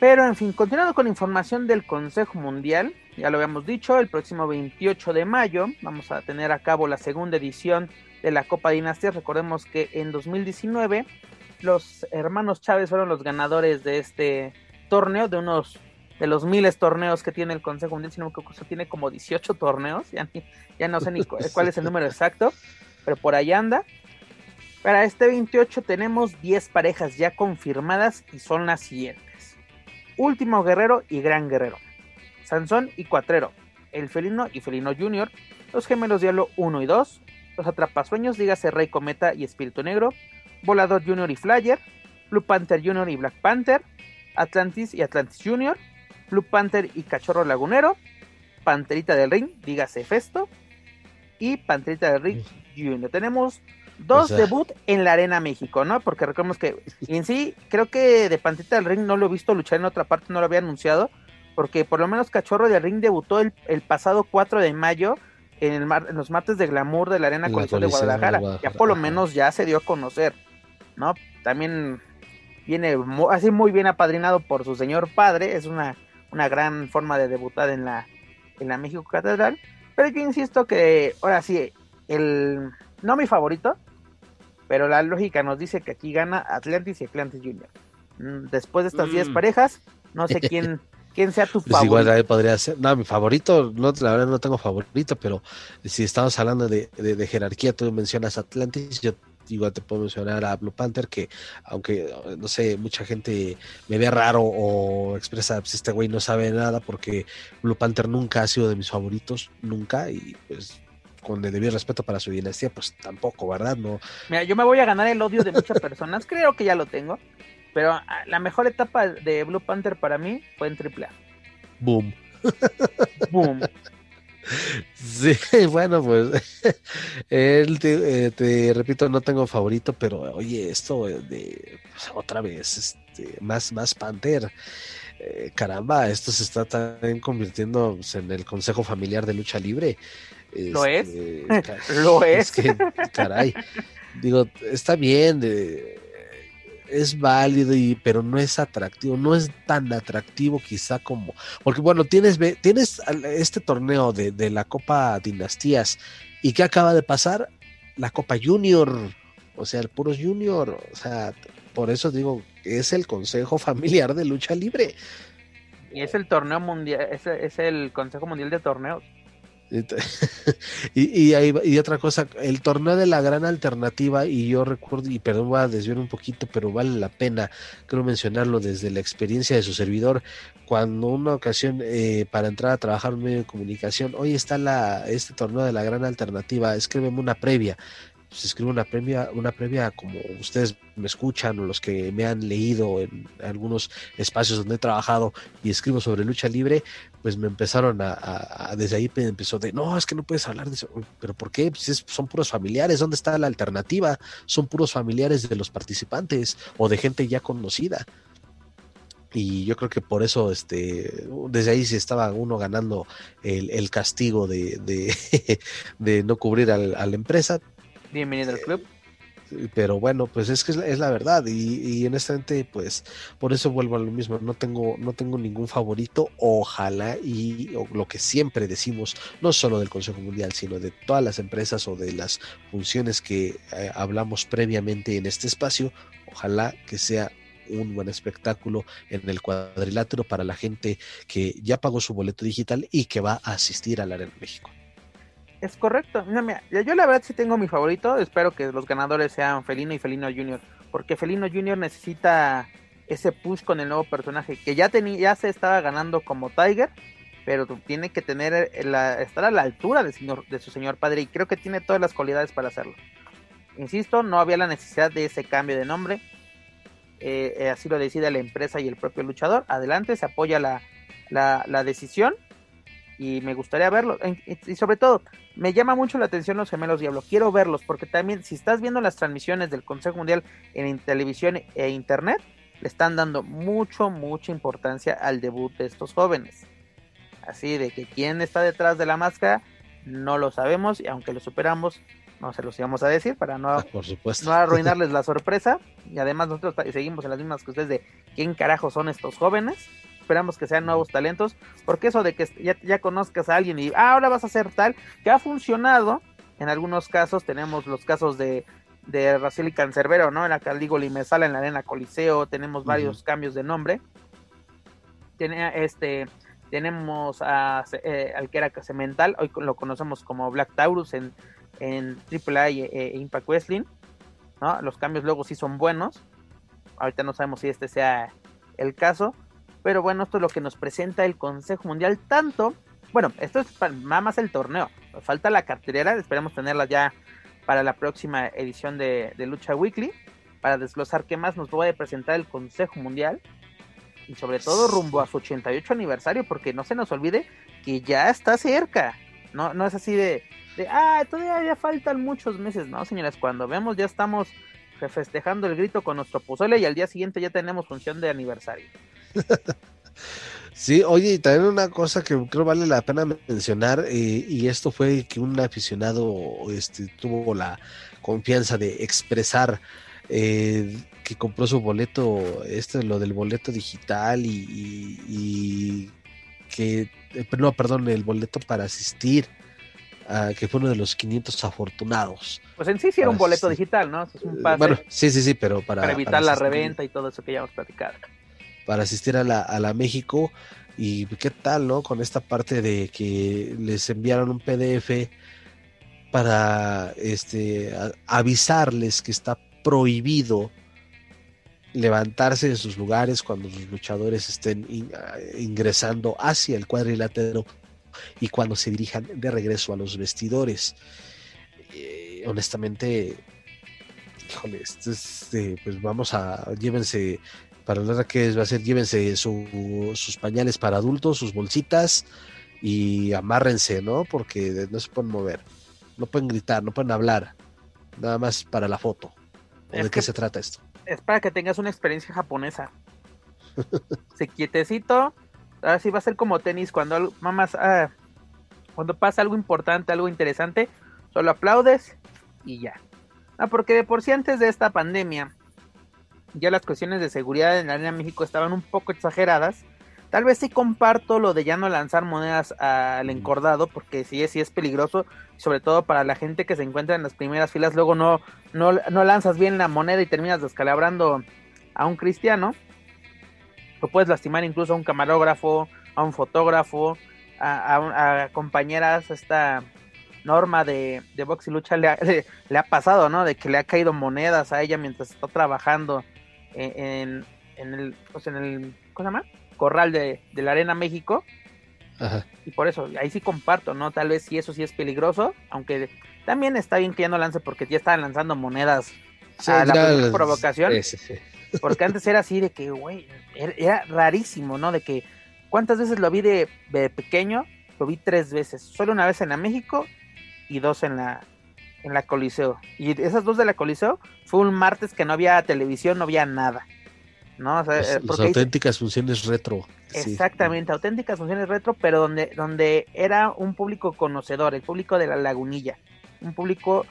Pero en fin, continuando con información del Consejo Mundial, ya lo habíamos dicho, el próximo 28 de mayo vamos a tener a cabo la segunda edición de la Copa Dinastía. Recordemos que en 2019 los hermanos Chávez fueron los ganadores de este torneo, de unos de los miles torneos que tiene el Consejo Mundial, sino que tiene como 18 torneos, ya, ya no sé ni <laughs> cuál es el número exacto, pero por ahí anda. Para este 28 tenemos 10 parejas ya confirmadas y son las siguientes. Último Guerrero y Gran Guerrero. Sansón y Cuatrero. El Felino y Felino Junior. Los Gemelos Diablo 1 y 2. Los Atrapasueños, dígase Rey Cometa y Espíritu Negro. Volador Junior y Flyer. Blue Panther Junior y Black Panther. Atlantis y Atlantis Junior. Blue Panther y Cachorro Lagunero. Panterita del Ring, dígase Festo. Y Panterita del Ring Junior. Tenemos Dos debut en la Arena México, ¿no? Porque recordemos que en sí, creo que de Pantita del Ring no lo he visto luchar en otra parte, no lo había anunciado, porque por lo menos Cachorro del Ring debutó el, pasado 4 de mayo en, el en los martes de glamour de la Arena Coliseo de Guadalajara. Ya por lo menos ya se dio a conocer, ¿no? También viene así muy bien apadrinado por su señor padre, es una, una gran forma de debutar en la, en la México Catedral. Pero yo insisto que ahora sí, el no mi favorito, pero la lógica nos dice que aquí gana Atlantis y Atlantis Junior. Mm, después de estas 10 mm. parejas, no sé quién <laughs> quién sea tu pues favorito. Igual podría ser. No, mi favorito, no, la verdad no tengo favorito, pero si estamos hablando de, de, jerarquía, tú mencionas Atlantis, yo igual te puedo mencionar a Blue Panther, que aunque, no sé, mucha gente me ve raro o expresa, pues este güey no sabe nada, porque Blue Panther nunca ha sido de mis favoritos, nunca, y pues con el debido respeto para su dinastía, pues tampoco, ¿verdad? No. Mira, yo me voy a ganar el odio de muchas personas, <laughs> creo que ya lo tengo, pero ah, la mejor etapa de Blue Panther para mí fue en AAA. Boom. Boom. <laughs> Sí, bueno, pues <laughs> él te, eh, te, repito, no tengo favorito, pero oye, esto de pues, otra vez, este, más, más Panther. Eh, caramba, esto se está también convirtiendo pues, en el Consejo Familiar de Lucha Libre. ¿Lo es? Este, <laughs> Lo es. que, caray, digo, está bien, es válido, y, pero no es atractivo, no es tan atractivo quizá como, porque bueno, tienes, tienes este torneo de, de la Copa Dinastías y ¿qué acaba de pasar? La Copa Junior, o sea, el puros Junior, o sea, por eso digo, es el Consejo <laughs> Familiar de Lucha Libre. Y es el torneo mundial, es, es el Consejo Mundial de Torneos. <laughs> y, y, otra cosa, el torneo de la gran alternativa, y yo recuerdo, y perdón, voy a desviar un poquito, pero vale la pena, creo mencionarlo desde la experiencia de su servidor, cuando una ocasión eh, para entrar a trabajar en medio de comunicación, hoy está la, este torneo de la gran alternativa, escríbeme una previa. Pues, escribo una previa, una previa como ustedes me escuchan o los que me han leído en algunos espacios donde he trabajado y escribo sobre lucha libre, pues me empezaron a, desde ahí empezó de, no, es que no puedes hablar de eso, pero ¿por qué? Pues son puros familiares, ¿dónde está la alternativa? Son puros familiares de los participantes o de gente ya conocida y yo creo que por eso este desde ahí sí estaba uno ganando el, castigo de, de, <laughs> no cubrir a la empresa Bienvenido al club. Pero bueno, pues es que es la, verdad y, y honestamente, pues por eso vuelvo a lo mismo. No tengo, no tengo ningún favorito. Ojalá y lo que siempre decimos, no solo del Consejo Mundial, sino de todas las empresas o de las funciones que eh, hablamos previamente en este espacio. Ojalá que sea un buen espectáculo en el cuadrilátero para la gente que ya pagó su boleto digital y que va a asistir al Arena México. Es correcto. yo la verdad sí tengo mi favorito. Espero que los ganadores sean Felino y Felino Junior. Porque Felino Junior necesita ese push con el nuevo personaje. Que ya, tenía, ya se estaba ganando como Tiger. Pero tiene que tener estar a la altura de, señor, de su señor padre. Y creo que tiene todas las cualidades para hacerlo. Insisto, no había la necesidad de ese cambio de nombre. Eh, eh, así lo decide la empresa y el propio luchador. Adelante, se apoya la, la decisión y me gustaría verlo. Y sobre todo, me llama mucho la atención los gemelos Diablo. Quiero verlos porque también si estás viendo las transmisiones del Consejo Mundial en televisión e internet, le están dando mucho, mucha importancia al debut de estos jóvenes. Así de que quién está detrás de la máscara, no lo sabemos y aunque lo superamos, no se los íbamos a decir para no, <laughs> Por supuesto. no arruinarles la sorpresa. Y además nosotros seguimos en las mismas que ustedes de quién carajo son estos jóvenes esperamos que sean nuevos talentos, porque eso de que ya, conozcas a alguien y ah, ahora vas a hacer tal, que ha funcionado, en algunos casos tenemos los casos de, de Racel y Cancerbero, ¿no? En la Calígula y Mesala en la Arena Coliseo, tenemos varios cambios de nombre. Tiene, este, tenemos a, eh, al que era Casemental, hoy lo conocemos como Black Taurus en, en AAA e, e, Impact Wrestling, ¿no? Los cambios luego sí son buenos. Ahorita no sabemos si este sea el caso, pero bueno, esto es lo que nos presenta el Consejo Mundial. Tanto, bueno, esto es nada más el torneo. Falta la cartelera, esperemos tenerla ya para la próxima edición de, Lucha Weekly. Para desglosar qué más nos puede presentar el Consejo Mundial. Y sobre todo rumbo a su 88 aniversario, porque no se nos olvide que ya está cerca. No, no es así de, de ah, todavía faltan muchos meses. No, señoras, cuando vemos ya estamos festejando el grito con nuestro pozole y al día siguiente ya tenemos función de aniversario. Sí, oye, y también una cosa que creo vale la pena mencionar, eh, y esto fue que un aficionado este, tuvo la confianza de expresar eh, que compró su boleto, este, lo del boleto digital y, que, eh, no, perdón, el boleto para asistir, que fue uno de los 500 afortunados. Pues en sí sí era un boleto digital, ¿no? Es un pase bueno, sí, sí, sí, pero para, para evitar la reventa y todo eso que ya hemos platicado para asistir a la, a la México. Y qué tal, ¿no? Con esta parte de que les enviaron un PDF para este, avisarles que está prohibido levantarse de sus lugares cuando los luchadores estén ingresando hacia el cuadrilátero y cuando se dirijan de regreso a los vestidores. Eh, honestamente, híjole, este, pues vamos a, llévense para nada que va a ser, llévense sus pañales para adultos, sus bolsitas y amárrense, ¿no? Porque no se pueden mover, no pueden gritar, no pueden hablar, nada más para la foto. ¿De qué se trata esto? Es para que tengas una experiencia japonesa. <laughs> se quietecito, ahora sí va a ser como tenis cuando mamás, ah, cuando pasa algo importante, algo interesante, solo aplaudes y ya. Ah, porque de por sí antes de esta pandemia ya las cuestiones de seguridad en la Arena México estaban un poco exageradas. Tal vez sí comparto lo de ya no lanzar monedas al encordado, porque sí, sí es peligroso, sobre todo para la gente que se encuentra en las primeras filas, luego no, no, lanzas bien la moneda y terminas descalabrando a un cristiano. O puedes lastimar incluso a un camarógrafo, a un fotógrafo, a, compañeras, esta norma de, de box y lucha le ha, <laughs> le ha pasado, ¿no? De que le ha caído monedas a ella mientras está trabajando en, en el, pues en el ¿cómo se llama? Corral de, la Arena México. Y por eso, ahí sí comparto, ¿no? Tal vez sí eso sí es peligroso, aunque también está bien que ya no lance porque ya estaban lanzando monedas a la provocación. <laughs> Porque antes era así de que, güey, era, rarísimo, ¿no? De que, ¿cuántas veces lo vi de, pequeño? Lo vi tres veces. Solo una vez en la México y dos en la, en la Coliseo. Y esas dos de la Coliseo fue un martes que no había televisión, no había nada. ¿no? O sea, pues, eh, auténticas funciones retro. Exactamente, auténticas funciones retro, pero donde, donde era un público conocedor, el público de la lagunilla, un público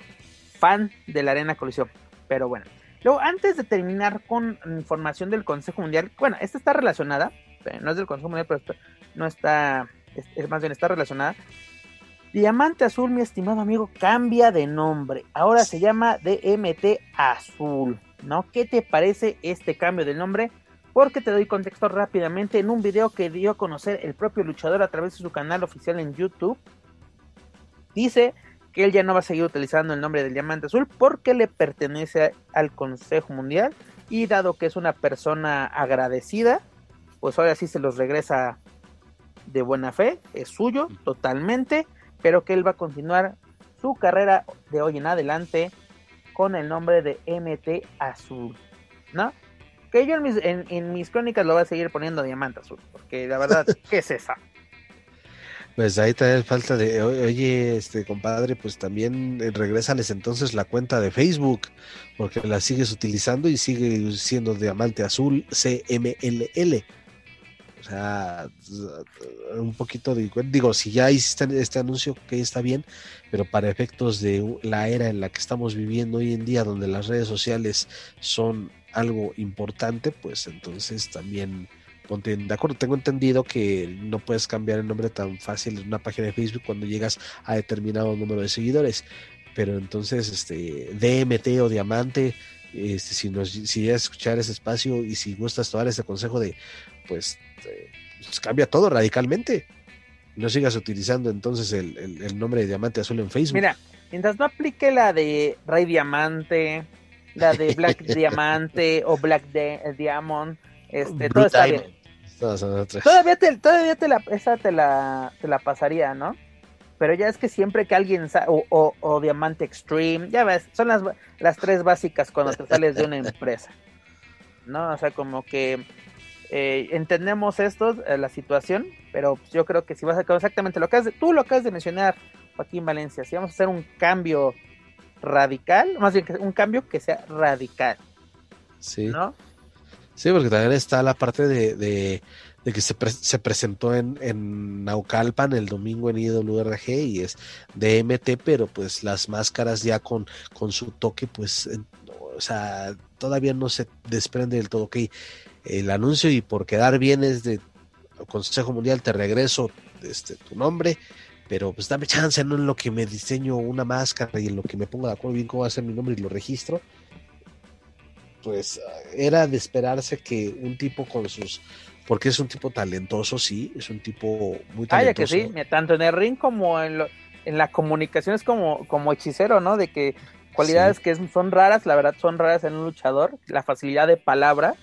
fan de la Arena Coliseo. Pero bueno, luego antes de terminar con información del Consejo Mundial, bueno, esta está relacionada, eh, no es del Consejo Mundial, pero no está, es, más bien está relacionada. Diamante Azul, mi estimado amigo, cambia de nombre. Ahora se llama DMT Azul. ¿no? ¿Qué te parece este cambio de nombre? Porque te doy contexto rápidamente en un video que dio a conocer el propio luchador a través de su canal oficial en YouTube. Dice que él ya no va a seguir utilizando el nombre del Diamante Azul porque le pertenece al Consejo Mundial y dado que es una persona agradecida, pues ahora sí se los regresa de buena fe, es suyo totalmente, pero que él va a continuar su carrera de hoy en adelante con el nombre de MT Azul, ¿no? Que yo en mis, crónicas lo voy a seguir poniendo Diamante Azul, porque la verdad, <laughs> ¿qué es esa? Pues ahí te falta de, oye, este compadre, pues también eh, regresales entonces la cuenta de Facebook, porque la sigues utilizando y sigue siendo Diamante Azul CMLL. O sea, un poquito de... Digo, si ya hiciste este anuncio, que está bien, pero para efectos de la era en la que estamos viviendo hoy en día, donde las redes sociales son algo importante, pues entonces también ponte de acuerdo. Tengo entendido que no puedes cambiar el nombre tan fácil en una página de Facebook cuando llegas a determinado número de seguidores. Pero entonces, este, DMT o Diamante, este, si, nos, si escuchar ese espacio y si gustas tomar ese consejo de, pues, pues, cambia todo radicalmente. No sigas utilizando entonces el, nombre de Diamante Azul en Facebook. Mira, mientras no aplique la de Rey Diamante, la de Black <laughs> Diamante o Black Diamond, este, todo está bien. Todavía te, todavía te la, esa te la, te la pasaría, ¿no? Pero ya es que siempre que alguien o, o, Diamante Extreme, ya ves, son las, las tres básicas cuando te sales de una <laughs> empresa, ¿no? O sea, como que eh, entendemos esto, eh, la situación, pero yo creo que si vas a exactamente lo que has de, tú lo acabas de mencionar, Joaquín Valencia, si vamos a hacer un cambio radical, más bien un cambio que sea radical. Sí. ¿No? Sí, porque también está la parte de, que se, se presentó en, en, Naucalpan el domingo en IWRG y es DMT, pero pues las máscaras ya con, con su toque, pues, o sea, todavía no se desprende del todo. Ok, el anuncio y por quedar bien es de Consejo Mundial te regreso este, tu nombre, pero pues dame chance, no en lo que me diseño una máscara y en lo que me pongo de acuerdo bien cómo va a ser mi nombre y lo registro. Pues era de esperarse que un tipo con sus porque es un tipo talentoso, sí, es un tipo muy talentoso. que sí, tanto en el ring como en, en la comunicación es como, como hechicero, ¿no? De que cualidades que son raras, la verdad son raras en un luchador, la facilidad de palabra,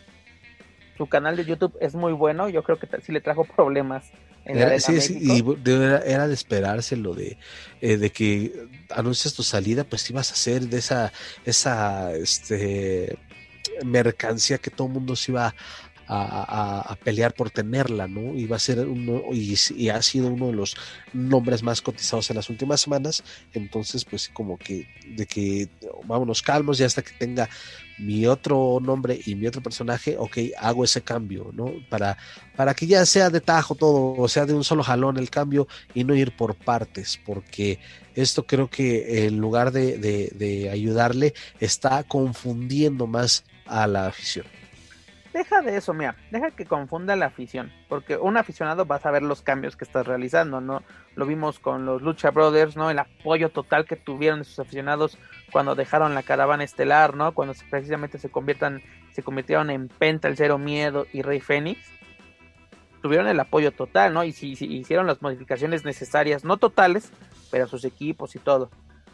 su canal de YouTube es muy bueno, yo creo que sí le trajo problemas. En era, sí, sí, y era, de esperarse lo de, eh, de que anuncias tu salida, pues ibas a hacer de esa, esa este, mercancía que todo el mundo se iba a, pelear por tenerla, ¿no? Y va a ser uno, y, ha sido uno de los nombres más cotizados en las últimas semanas. Entonces, pues como que, de que vámonos calmos ya hasta que tenga mi otro nombre y mi otro personaje, ok, hago ese cambio, ¿no? Para, para que ya sea de tajo todo, o sea, de un solo jalón el cambio y no ir por partes, porque esto creo que en lugar de, de ayudarle, está confundiendo más a la afición deja de eso, mira, deja que confunda la afición, porque un aficionado va a saber los cambios que estás realizando, ¿no? Lo vimos con los Lucha Brothers, ¿no? El apoyo total que tuvieron sus aficionados cuando dejaron la caravana estelar, ¿no? Cuando precisamente se conviertan, se convirtieron en Penta, el Cero Miedo y Rey Fénix. Tuvieron el apoyo total, ¿no? Y si, hicieron las modificaciones necesarias, no totales, pero a sus equipos y todo.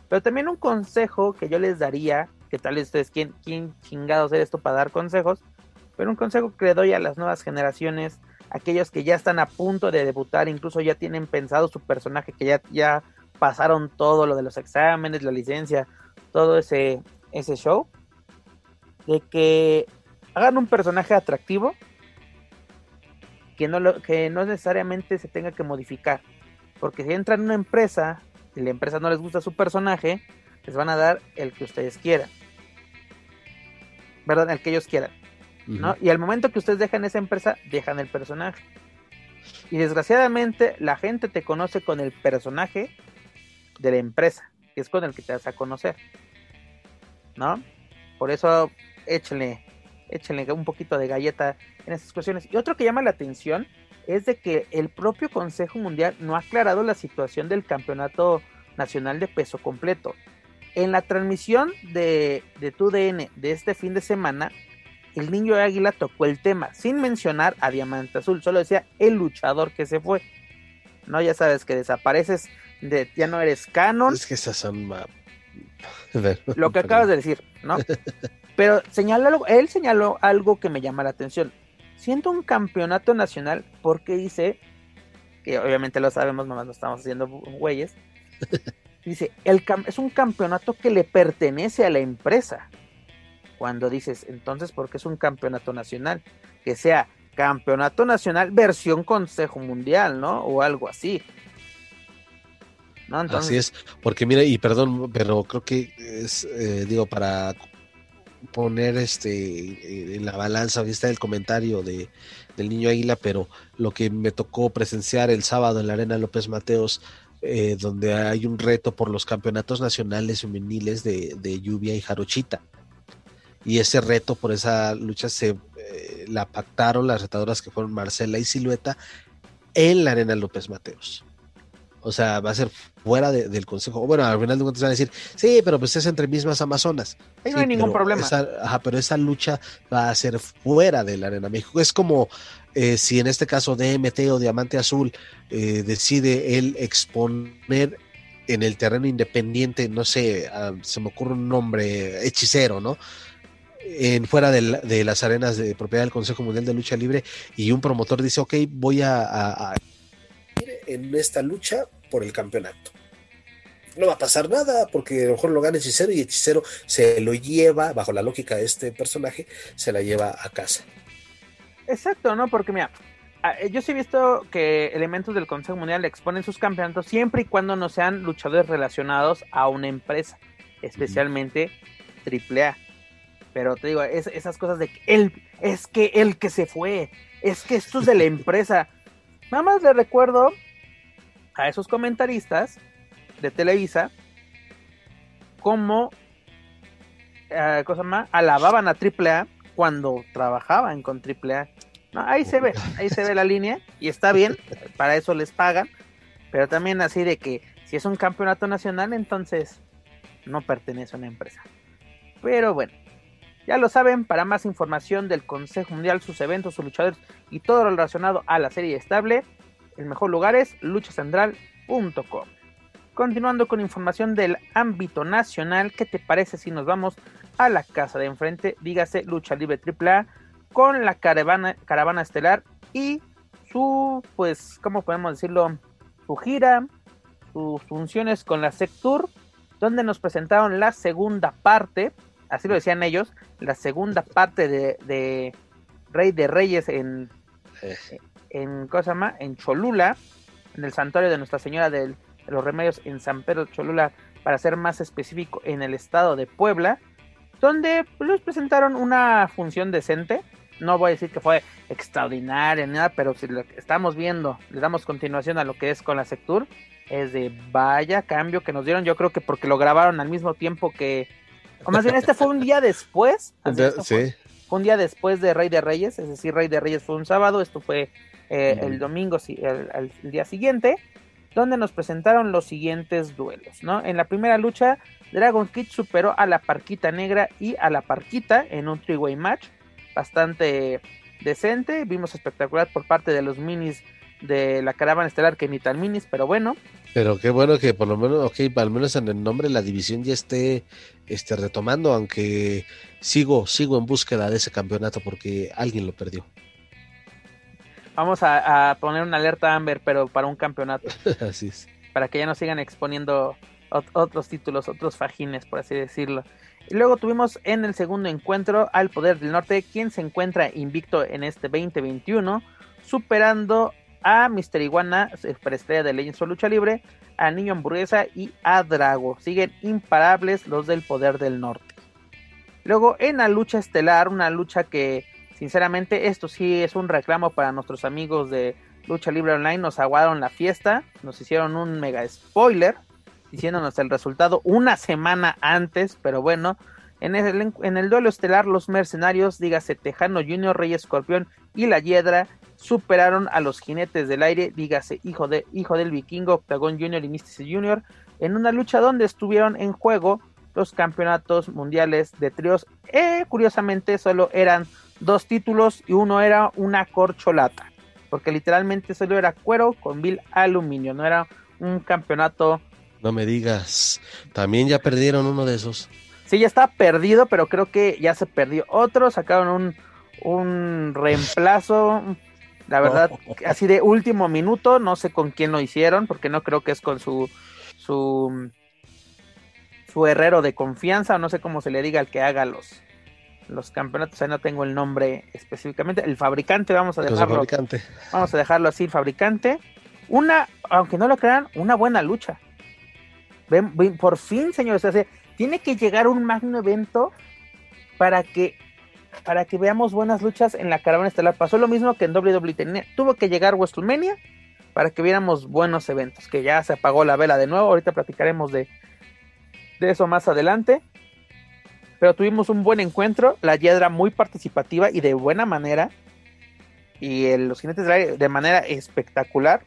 Pero también un consejo que yo les daría, que tal vez ustedes, ¿quién, quién chingados eres esto para dar consejos? Pero un consejo que le doy a las nuevas generaciones, aquellos que ya están a punto de debutar, incluso ya tienen pensado su personaje, que ya, ya pasaron todo lo de los exámenes, la licencia, todo ese, ese show, de que hagan un personaje atractivo que no, lo, que no necesariamente se tenga que modificar. Porque si entran en una empresa y la empresa no les gusta su personaje, les van a dar el que ustedes quieran. ¿Verdad? El que ellos quieran. ¿No? Y al momento que ustedes dejan esa empresa, dejan el personaje. Y desgraciadamente la gente te conoce con el personaje de la empresa, que es con el que te vas a conocer. ¿No? Por eso échenle, échenle un poquito de galleta en estas cuestiones. Y otro que llama la atención es de que el propio Consejo Mundial no ha aclarado la situación del Campeonato Nacional de Peso Completo. En la transmisión de, de TUDN de este fin de semana, el niño águila tocó el tema, sin mencionar a Diamante Azul, solo decía el luchador que se fue. No, ya sabes que desapareces, de, ya no eres canon. Es que esas son... <laughs> Lo que <laughs> acabas de decir, ¿no? <laughs> Pero él señaló algo que me llama la atención. Siendo un campeonato nacional, porque dice, que obviamente lo sabemos, nomás no estamos haciendo güeyes, dice, el es un campeonato que le pertenece a la empresa. Cuando dices, entonces, ¿por qué es un campeonato nacional? Que sea campeonato nacional versión Consejo Mundial, ¿no? O algo así. ¿No? Así es, porque mira, y perdón, pero creo que es, eh, digo, para poner este en la balanza, está el comentario de, del niño Águila, pero lo que me tocó presenciar el sábado en la Arena López Mateos, eh, donde hay un reto por los campeonatos nacionales femeniles de, de lluvia y jarochita. Y ese reto por esa lucha se eh, la pactaron las retadoras que fueron Marcela y Silueta en la Arena López Mateos. O sea, va a ser fuera del consejo. Bueno, al final de cuentas van a decir, sí, pero pues es entre mismas Amazonas. Ahí no hay ningún problema. ajá, pero esa lucha va a ser fuera de la Arena México. Es como eh, si en este caso DMT o Diamante Azul eh, decide él exponer en el terreno independiente, no sé, ah, se me ocurre un nombre, hechicero, ¿no? En, fuera de, las arenas de propiedad del Consejo Mundial de Lucha Libre y un promotor dice, ok, voy a en esta lucha por el campeonato. No va a pasar nada porque a lo mejor lo gana Hechicero y Hechicero se lo lleva, bajo la lógica de este personaje, se la lleva a casa. Exacto, ¿no? Porque mira, eh, yo sí he visto que elementos del Consejo Mundial exponen sus campeonatos siempre y cuando no sean luchadores relacionados a una empresa, especialmente AAA. Pero te digo, esas cosas de que él, es que el que se fue, es que esto es de la <laughs> empresa. Nada más le recuerdo a esos comentaristas de Televisa como eh, cosa más, alababan a AAA cuando trabajaban con AAA. No, ahí se ve, ahí se ve la línea y está bien, para eso les pagan, pero también así de que si es un campeonato nacional, entonces no pertenece a una empresa. Pero bueno, ya lo saben, para más información del Consejo Mundial, sus eventos, sus luchadores y todo lo relacionado a la serie estable, el mejor lugar es luchacentral.com. Continuando con información del ámbito nacional, ¿qué te parece si nos vamos a la casa de enfrente? Dígase Lucha Libre AAA con la caravana, caravana estelar y su, pues, ¿cómo podemos decirlo? Su gira, sus funciones con la Sectur, donde nos presentaron la segunda parte, así lo decían ellos, la segunda parte de, Rey de Reyes en, en, ¿cómo En Cholula, en el santuario de Nuestra Señora de los Remedios en San Pedro Cholula, para ser más específico, en el estado de Puebla, donde nos presentaron una función decente. No voy a decir que fue extraordinaria ni nada, pero si lo estamos viendo, le damos continuación a lo que es con la Sectur, es de vaya cambio que nos dieron. Yo creo que porque lo grabaron al mismo tiempo que. O más bien, este fue un día después. sí. Fue un día después de Rey de Reyes, es decir, Rey de Reyes fue un sábado, esto fue eh, el domingo, el, el, día siguiente, donde nos presentaron los siguientes duelos, ¿no? En la primera lucha, Dragon Kid superó a la Parquita Negra y a la Parquita en un three-way match, bastante decente, vimos espectacular por parte de los minis de la caravana estelar que ni tan minis, pero bueno. Pero qué bueno que por lo menos, ok, al menos en el nombre la división ya esté, esté retomando, aunque sigo, sigo en búsqueda de ese campeonato porque alguien lo perdió. Vamos a, poner una alerta Amber, pero para un campeonato. <laughs> así es. Para que ya no sigan exponiendo otros títulos, otros fajines, por así decirlo. Y luego tuvimos en el segundo encuentro al Poder del Norte, quien se encuentra invicto en este 2021, superando a Mister Iguana, superestrella de Legends of Lucha Libre, a Niño Hamburguesa y a Drago. Siguen imparables los del Poder del Norte. Luego en la lucha estelar, una lucha que sinceramente esto sí es un reclamo para nuestros amigos de Lucha Libre Online, nos aguaron la fiesta, nos hicieron un mega spoiler diciéndonos el resultado una semana antes, pero bueno, en el, en el duelo estelar los mercenarios, dígase Tejano Junior, Rey Escorpión y la Hiedra, superaron a los jinetes del aire, dígase hijo, de, hijo del vikingo, Octagon Junior y Mysticis Junior, en una lucha donde estuvieron en juego los campeonatos mundiales de tríos. Eh, curiosamente solo eran dos títulos y uno era una corcholata, porque literalmente solo era cuero con vil aluminio, no era un campeonato. No me digas, también ya perdieron uno de esos. Sí, ya está perdido, pero creo que ya se perdió otro, sacaron un, un reemplazo, la verdad, así de último minuto, no sé con quién lo hicieron, porque no creo que es con su su su herrero de confianza, no sé cómo se le diga al que haga los los campeonatos, ahí no tengo el nombre específicamente, el fabricante, vamos a dejarlo. Fabricante. Vamos a dejarlo así, fabricante. Una, aunque no lo crean, una buena lucha. Ven, por fin, señores, o tiene que llegar un magno evento para que para que veamos buenas luchas en la caravana estelar. Pasó lo mismo que en WWE. Tuvo que llegar WrestleMania para que viéramos buenos eventos. Que ya se apagó la vela de nuevo. Ahorita platicaremos de, de eso más adelante. Pero tuvimos un buen encuentro. La Yedra muy participativa y de buena manera. Y los jinetes de manera espectacular.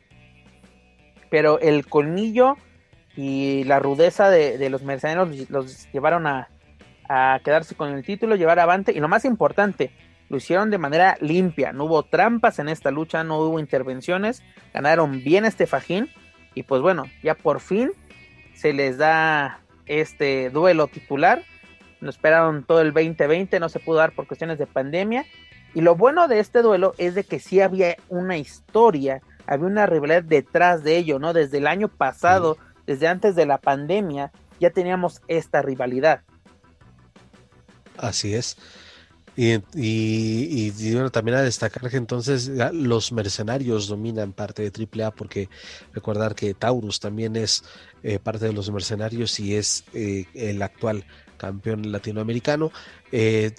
Pero el colmillo y la rudeza de, los mercenarios los llevaron a, a quedarse con el título, llevar avante y lo más importante, lo hicieron de manera limpia, no hubo trampas en esta lucha, no hubo intervenciones, ganaron bien este fajín y pues bueno, ya por fin se les da este duelo titular, lo esperaron todo el 2020, no se pudo dar por cuestiones de pandemia y lo bueno de este duelo es de que sí había una historia, había una rivalidad detrás de ello, ¿no? Desde el año pasado, desde antes de la pandemia, ya teníamos esta rivalidad. Así es. Y, y, bueno, también a destacar que entonces los mercenarios dominan parte de AAA porque recordar que Taurus también es eh, parte de los mercenarios y es eh, el actual campeón latinoamericano. Eh,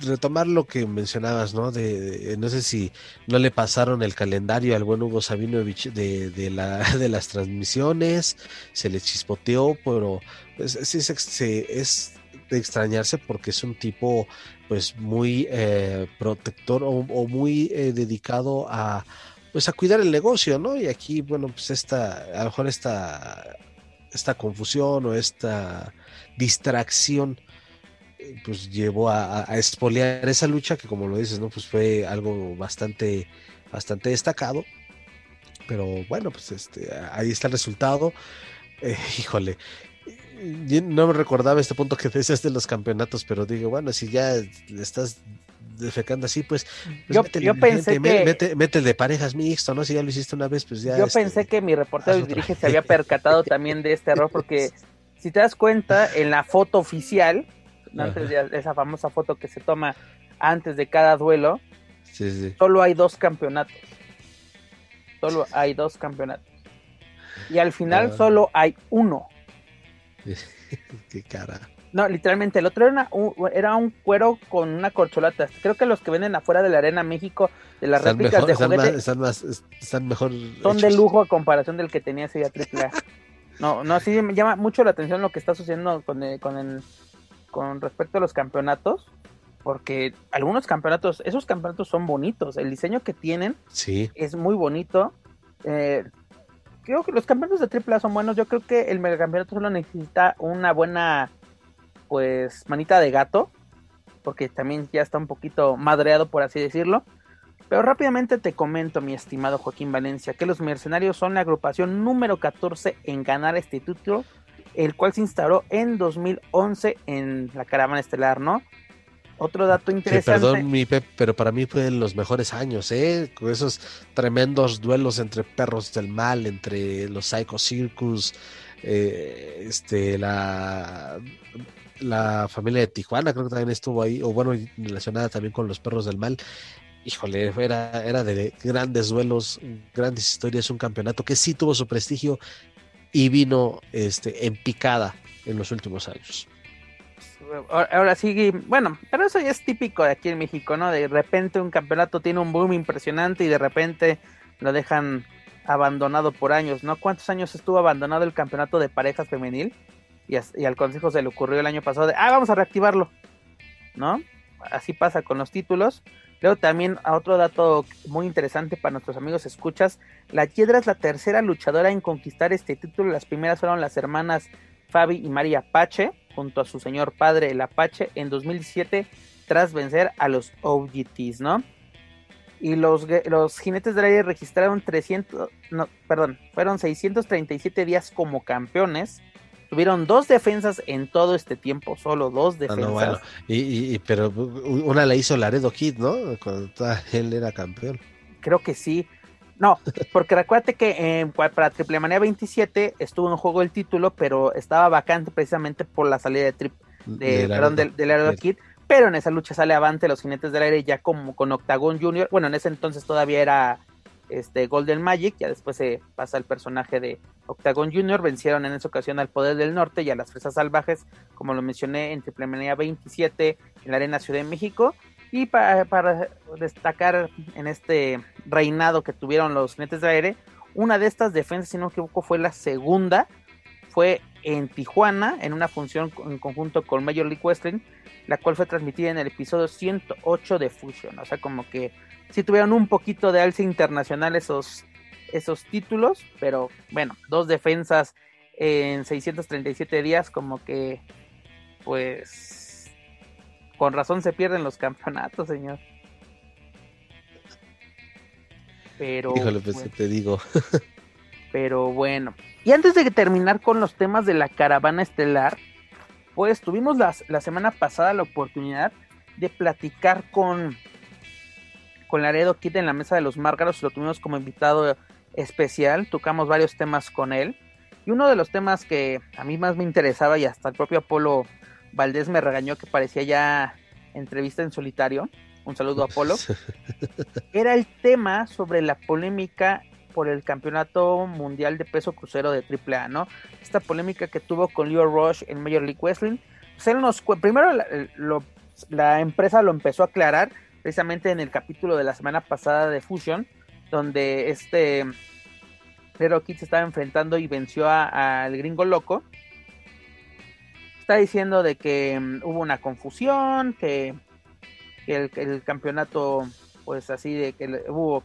retomar lo que mencionabas, ¿no? De, no sé si no le pasaron el calendario al buen Hugo Sabinovich de, de, la, <laughs> de las transmisiones, se le chispoteó, pero pues, sí, es de extrañarse porque es un tipo pues muy eh, protector o, muy eh, dedicado a pues a cuidar el negocio, ¿no? Y aquí, bueno, pues esta, a lo mejor esta, esta confusión o esta distracción eh, pues llevó a, a, espolear esa lucha que como lo dices, ¿no? Pues fue algo bastante, bastante destacado. Pero bueno, pues este, ahí está el resultado. híjole, no me recordaba este punto que decías de los campeonatos, pero digo, bueno, si ya estás defecando así, pues, pues yo, pensé que mete, de parejas mixto, ¿no? Si ya lo hiciste una vez, pues ya. Yo este, pensé que mi reportero dirige se había percatado también de este error, porque <laughs> si te das cuenta, en la foto oficial, antes de esa famosa foto que se toma antes de cada duelo, solo hay dos campeonatos. Solo hay dos campeonatos. Y al final ah. solo hay uno. <laughs> Qué cara. No, literalmente, el otro era, un, era un cuero con una corcholata. Creo que los que venden afuera de la Arena México, de las réplicas de juguete, están, más, están, mejor. Son de lujo a comparación del que tenía ese triple No, no, sí me llama mucho la atención lo que está sucediendo con, con, con respecto a los campeonatos. Porque algunos campeonatos, esos campeonatos son bonitos. El diseño que tienen sí. es muy bonito. Eh, creo que los campeonatos de AAA son buenos. Yo creo que el megacampeonato solo necesita una buena, pues, manita de gato. Porque también ya está un poquito madreado, por así decirlo. Pero rápidamente te comento, mi estimado Joaquín Valencia, que los mercenarios son la agrupación número 14 en ganar este título, el cual se instauró en 2011 en la caravana estelar, ¿no? Otro dato interesante. perdón, mi Pep, pero para mí fue los mejores años, ¿eh? Con esos tremendos duelos entre perros del mal, entre los Psycho Circus, eh, este, la, la familia de Tijuana, creo que también estuvo ahí, o bueno, relacionada también con los perros del mal. Híjole, era, era de grandes duelos, grandes historias, un campeonato que sí tuvo su prestigio y vino este, en picada en los últimos años. Ahora sí, bueno, pero eso ya es típico de aquí en México, ¿no? De repente un campeonato tiene un boom impresionante y de repente lo dejan abandonado por años, ¿no? ¿Cuántos años estuvo abandonado el campeonato de parejas femenil? Y, al consejo se le ocurrió el año pasado de, ah, vamos a reactivarlo, ¿no? Así pasa con los títulos. Luego también otro dato muy interesante para nuestros amigos escuchas, la Hiedra es la tercera luchadora en conquistar este título, las primeras fueron las hermanas Fabi y María Apache, junto a su señor padre el Apache, en 2017 tras vencer a los OGTs, ¿no? y los, los jinetes del aire registraron 300, no, perdón, fueron 637 días como campeones. Tuvieron dos defensas en todo este tiempo, solo dos ah, defensas. bueno. y, pero una la hizo Laredo Kid, ¿no? Cuando él era campeón. Creo que sí. No, porque recuérdate que eh, para Triple Manía 27 estuvo en juego el título, pero estaba vacante precisamente por la salida de, trip, de, perdón, de, Laredo Kid pero en esa lucha sale avante los jinetes del aire ya como con Octagon Junior. Bueno, en ese entonces todavía era este Golden Magic, ya después se pasa el personaje de Octagon Junior. Vencieron en esa ocasión al Poder del Norte y a las Fresas Salvajes, como lo mencioné en Triple 27 en la Arena Ciudad de México. Y para, destacar en este reinado que tuvieron los jinetes del aire, una de estas defensas, si no me equivoco, fue la segunda. Fue en Tijuana, en una función en conjunto con Major League Wrestling la cual fue transmitida en el episodio 108 de Fusion. O sea, como que sí tuvieron un poquito de alce internacional esos, esos títulos, pero bueno, dos defensas en 637 días, como que, pues, con razón se pierden los campeonatos, señor. Pero. Híjole, pues te digo. <laughs> pero bueno. Y antes de terminar con los temas de la caravana estelar, pues tuvimos la, semana pasada la oportunidad de platicar con, con Laredo Kit en la mesa de los Márgaros, lo tuvimos como invitado especial, tocamos varios temas con él. Y uno de los temas que a mí más me interesaba y hasta el propio Apolo Valdés me regañó que parecía ya entrevista en solitario, un saludo a Apolo, <laughs> era el tema sobre la polémica por el campeonato mundial de peso crucero de AAA, ¿no? Esta polémica que tuvo con Leo Rush en Major League Wrestling. Pues primero la, empresa lo empezó a aclarar precisamente en el capítulo de la semana pasada de Fusion, donde este Hero Kid se estaba enfrentando y venció al gringo loco. Está diciendo de que mm, hubo una confusión, que, el, el, campeonato, pues así de que hubo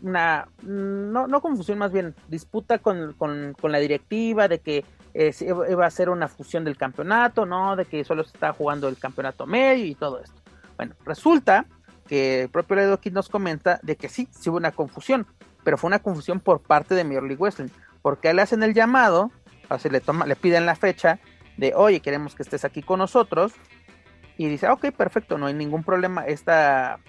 una, no, no confusión, más bien disputa con, la directiva de que eh, iba a ser una fusión del campeonato, ¿no? De que solo se está jugando el campeonato medio y todo esto. Bueno, resulta que el propio Ledo Kid nos comenta de que sí, sí hubo una confusión, pero fue una confusión por parte de Major League porque le hacen el llamado, así le, toma, le piden la fecha de, oye, queremos que estés aquí con nosotros, y dice, ok, perfecto, no hay ningún problema, esta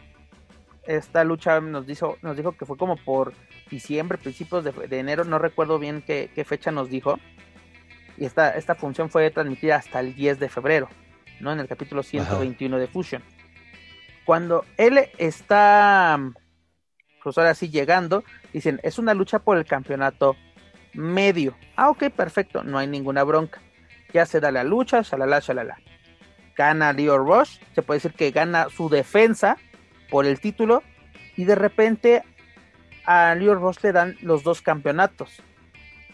esta lucha nos dijo, nos dijo que fue como por diciembre, principios de, enero, no recuerdo bien qué, fecha nos dijo. Y esta, esta función fue transmitida hasta el 10 de febrero, ¿no? En el capítulo 121 de Fusion. Cuando él está, pues ahora sí, llegando, dicen, es una lucha por el campeonato medio. Ah, ok, perfecto, no hay ninguna bronca. Ya se da la lucha, shalala, shalala. Gana Leo Rush, se puede decir que gana su defensa por el título y de repente a Leo Ross le dan los dos campeonatos,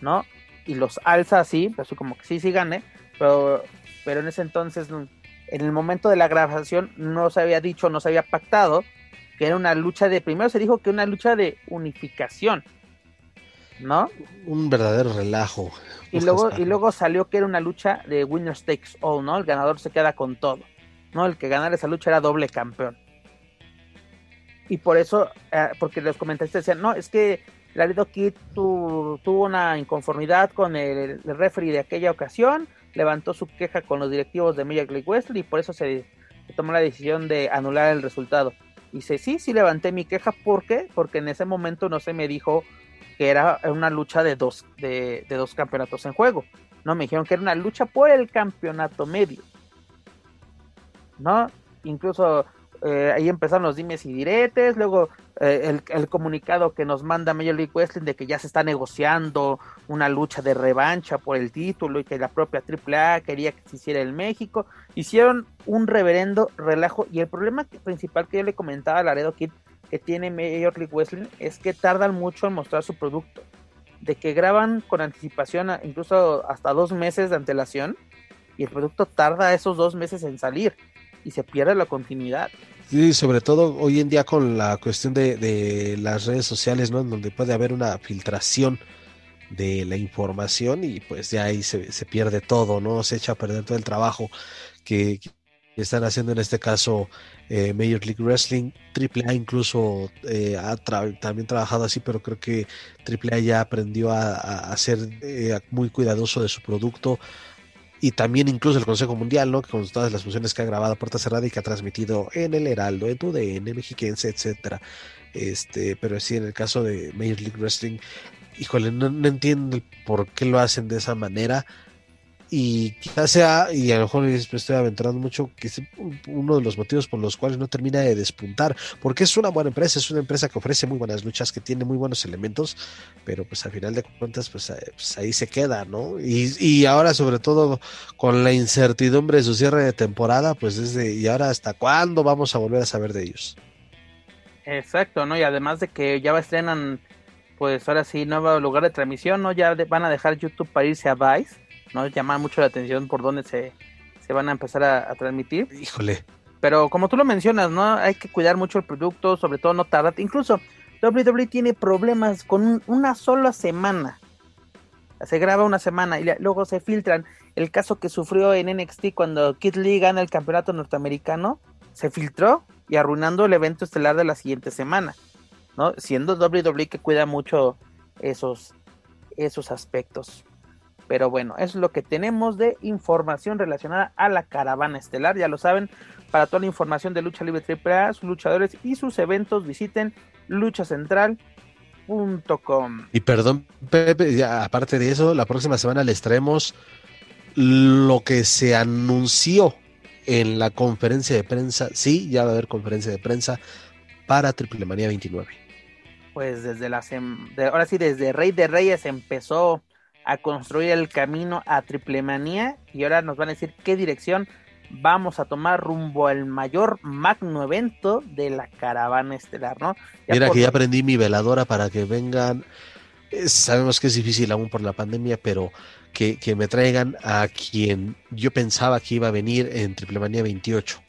¿no? Y los alza así, así como que sí, sí gane, pero, pero en ese entonces, en el momento de la grabación, no se había dicho, no se había pactado que era una lucha de, primero se dijo que una lucha de unificación, ¿no? Un verdadero relajo. Y luego, y luego salió que era una lucha de winner takes all, ¿no? El ganador se queda con todo, ¿no? El que ganara esa lucha era doble campeón y por eso, eh, porque los comentaristas decían, no, es que Laredo Kid tuvo una inconformidad con el, referee de aquella ocasión, levantó su queja con los directivos de Major League Wrestling y por eso se tomó la decisión de anular el resultado. Y dice, sí, sí levanté mi queja, ¿por qué? Porque en ese momento no se me dijo que era una lucha de dos, de, de dos campeonatos en juego. No, me dijeron que era una lucha por el campeonato medio. ¿No? Incluso eh, ahí empezaron los dimes y diretes, luego eh, el, comunicado que nos manda Major League Wrestling de que ya se está negociando una lucha de revancha por el título y que la propia AAA quería que se hiciera en México, hicieron un reverendo relajo y el problema principal que yo le comentaba a Laredo Kid que tiene Major League Wrestling es que tardan mucho en mostrar su producto, de que graban con anticipación incluso hasta dos meses de antelación y el producto tarda esos dos meses en salir y se pierde la continuidad. Sí, sobre todo hoy en día con la cuestión de, las redes sociales, ¿no? En donde puede haber una filtración de la información y pues ya ahí se, pierde todo, ¿no? Se echa a perder todo el trabajo que, están haciendo en este caso eh, Major League Wrestling, AAA incluso eh, ha también trabajado así, pero creo que AAA ya aprendió a, ser eh, muy cuidadoso de su producto, y también incluso el Consejo Mundial, ¿no? Con todas las funciones que ha grabado a puerta cerrada y que ha transmitido en el Heraldo, en TUDN, Mexiquense, etcétera. Este, pero sí, en el caso de Major League Wrestling, híjole, no entiendo por qué lo hacen de esa manera y quizás sea, y a lo mejor me estoy aventurando mucho, que es uno de los motivos por los cuales no termina de despuntar, porque es una buena empresa, es una empresa que ofrece muy buenas luchas, que tiene muy buenos elementos, pero pues al final de cuentas, pues, eh, pues ahí se queda, ¿no? Y, y, ahora sobre todo con la incertidumbre de su cierre de temporada, pues desde, y ahora hasta cuándo vamos a volver a saber de ellos. Exacto, ¿no? Y además de que ya estrenan, pues ahora sí, nuevo lugar de transmisión, ¿no? Ya van a dejar YouTube para irse a Vice ¿no? Llama mucho la atención por dónde se, van a empezar a, transmitir. Híjole. Pero como tú lo mencionas, ¿no? Hay que cuidar mucho el producto, sobre todo no tardar. Incluso WWE tiene problemas con una sola semana. Se graba una semana y luego se filtran. El caso que sufrió en NXT cuando Kid Lee gana el campeonato norteamericano, se filtró y arruinando el evento estelar de la siguiente semana. ¿no? Siendo WWE que cuida mucho esos, esos aspectos. Pero bueno, eso es lo que tenemos de información relacionada a la caravana estelar. Ya lo saben, para toda la información de Lucha Libre AAA, sus luchadores y sus eventos, visiten luchacentral.com. Y perdón, Pepe, aparte de eso, la próxima semana les traemos lo que se anunció en la conferencia de prensa. Sí, ya va a haber conferencia de prensa para Triple Manía 29. Pues desde la ahora sí, desde Rey de Reyes empezó a construir el camino a Triple Manía y ahora nos van a decir qué dirección vamos a tomar rumbo al mayor magno evento de la caravana estelar, ¿no? Mira que ya aprendí mi veladora para que vengan. Eh, sabemos que es difícil aún por la pandemia, pero que, me traigan a quien yo pensaba que iba a venir en Triple Manía 28.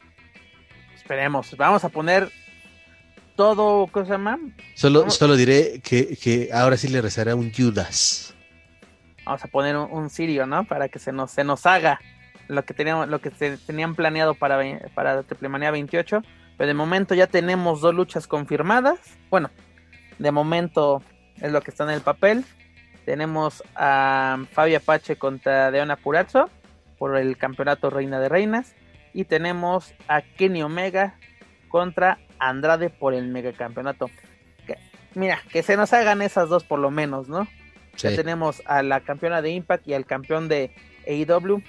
Esperemos, vamos a poner todo, ¿cómo se llama? Solo, solo diré que, que ahora sí le rezaré a un Judas vamos a poner un, sirio, ¿no? Para que se nos, se nos haga lo que teníamos, lo que se tenían planeado para, para Triple 28. Pero de momento ya tenemos dos luchas confirmadas. Bueno, de momento es lo que está en el papel. Tenemos a Fabio Apache contra Deona Purazzo por el campeonato Reina de Reinas. Y tenemos a Kenny Omega contra Andrade por el megacampeonato. mira, que se nos hagan esas dos por lo menos, ¿no? Ya tenemos a la campeona de Impact y al campeón de AEW.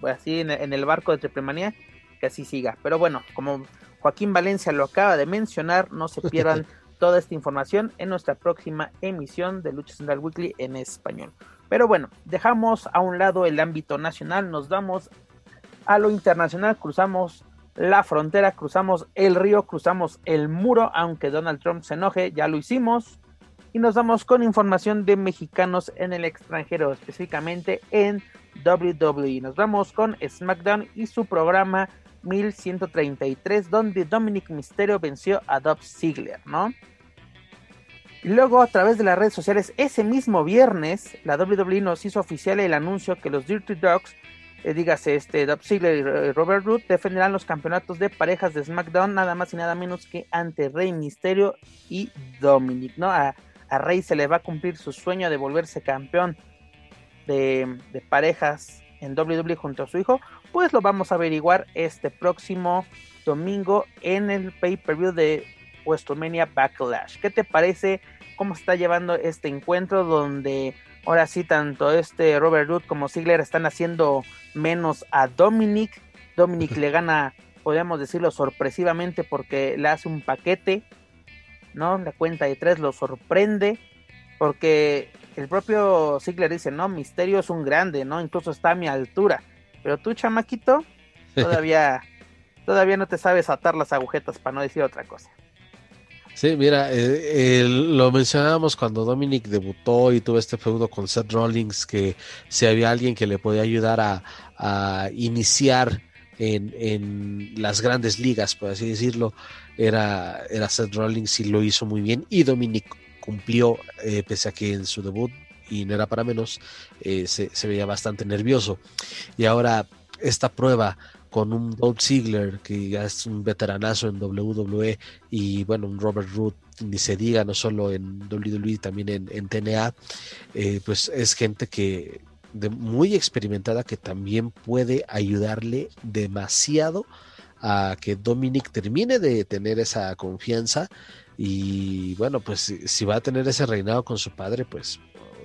Pues así en, el barco de Triplemanía, que así siga. Pero bueno, como Joaquín Valencia lo acaba de mencionar, no se pierdan toda esta información en nuestra próxima emisión de Lucha Central Weekly en español. Pero bueno, dejamos a un lado el ámbito nacional, nos vamos a lo internacional, cruzamos la frontera, cruzamos el río, cruzamos el muro, aunque Donald Trump se enoje, ya lo hicimos y nos vamos con información de mexicanos en el extranjero, específicamente en WWE. Nos vamos con SmackDown y su programa 1133, donde Dominic Mysterio venció a Dolph Ziggler, ¿no? Y luego a través de las redes sociales, ese mismo viernes, la WWE nos hizo oficial el anuncio que los Dirty Dogs, eh, dígase este Dolph Ziggler y Robert Root, defenderán los campeonatos de parejas de SmackDown, nada más y nada menos que ante Rey Mysterio y Dominic, ¿no? A Rey se le va a cumplir su sueño de volverse campeón de, parejas en WWE junto a su hijo, pues lo vamos a averiguar este próximo domingo en el pay-per-view de WrestleMania Backlash. ¿Qué te parece? ¿Cómo está llevando este encuentro donde ahora sí tanto este Robert Root como Ziggler están haciendo menos a Dominic? Dominic le gana, podríamos decirlo sorpresivamente porque le hace un paquete, ¿no? La cuenta de tres lo sorprende porque el propio Ziggler dice, no, Misterio es un grande, ¿no? Incluso está a mi altura. Pero tú, chamaquito, <laughs> todavía, todavía no te sabes atar las agujetas para no decir otra cosa. Sí, mira, eh, lo mencionábamos cuando Dominic debutó y tuvo este feudo con Seth Rollins, que si había alguien que le podía ayudar a, iniciar en, en, las grandes ligas, por así decirlo, era, era Seth Rollins y lo hizo muy bien. Y Dominic cumplió, eh, pese a que en su debut, y no era para menos, eh, se, se veía bastante nervioso. Y ahora esta prueba con un Dolph Ziggler, que ya es un veteranazo en WWE, y bueno, un Robert Root, ni se diga, no solo en WWE, también en, TNA, eh, pues es gente que de, muy experimentada que también puede ayudarle demasiado a que Dominic termine de tener esa confianza y bueno, pues si va a tener ese reinado con su padre, pues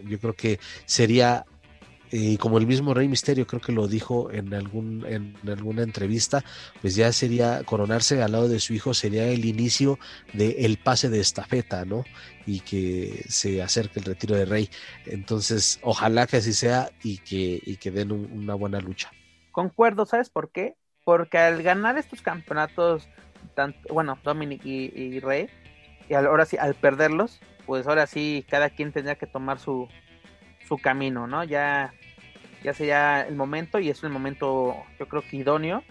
yo creo que sería y como el mismo Rey Misterio creo que lo dijo en, algún, en alguna entrevista, pues ya sería coronarse al lado de su hijo, sería el inicio del pase de estafeta, ¿no? Y que se acerque el retiro de Rey. Entonces, ojalá que así sea y que, y que den una buena lucha. Concuerdo, ¿sabes por qué? Porque al ganar estos campeonatos, bueno, Dominic y, Rey, y ahora sí, al perderlos, pues ahora sí, cada quien tendría que tomar su, su camino, ¿no? Ya ya sería el momento y es el momento yo creo que idóneo,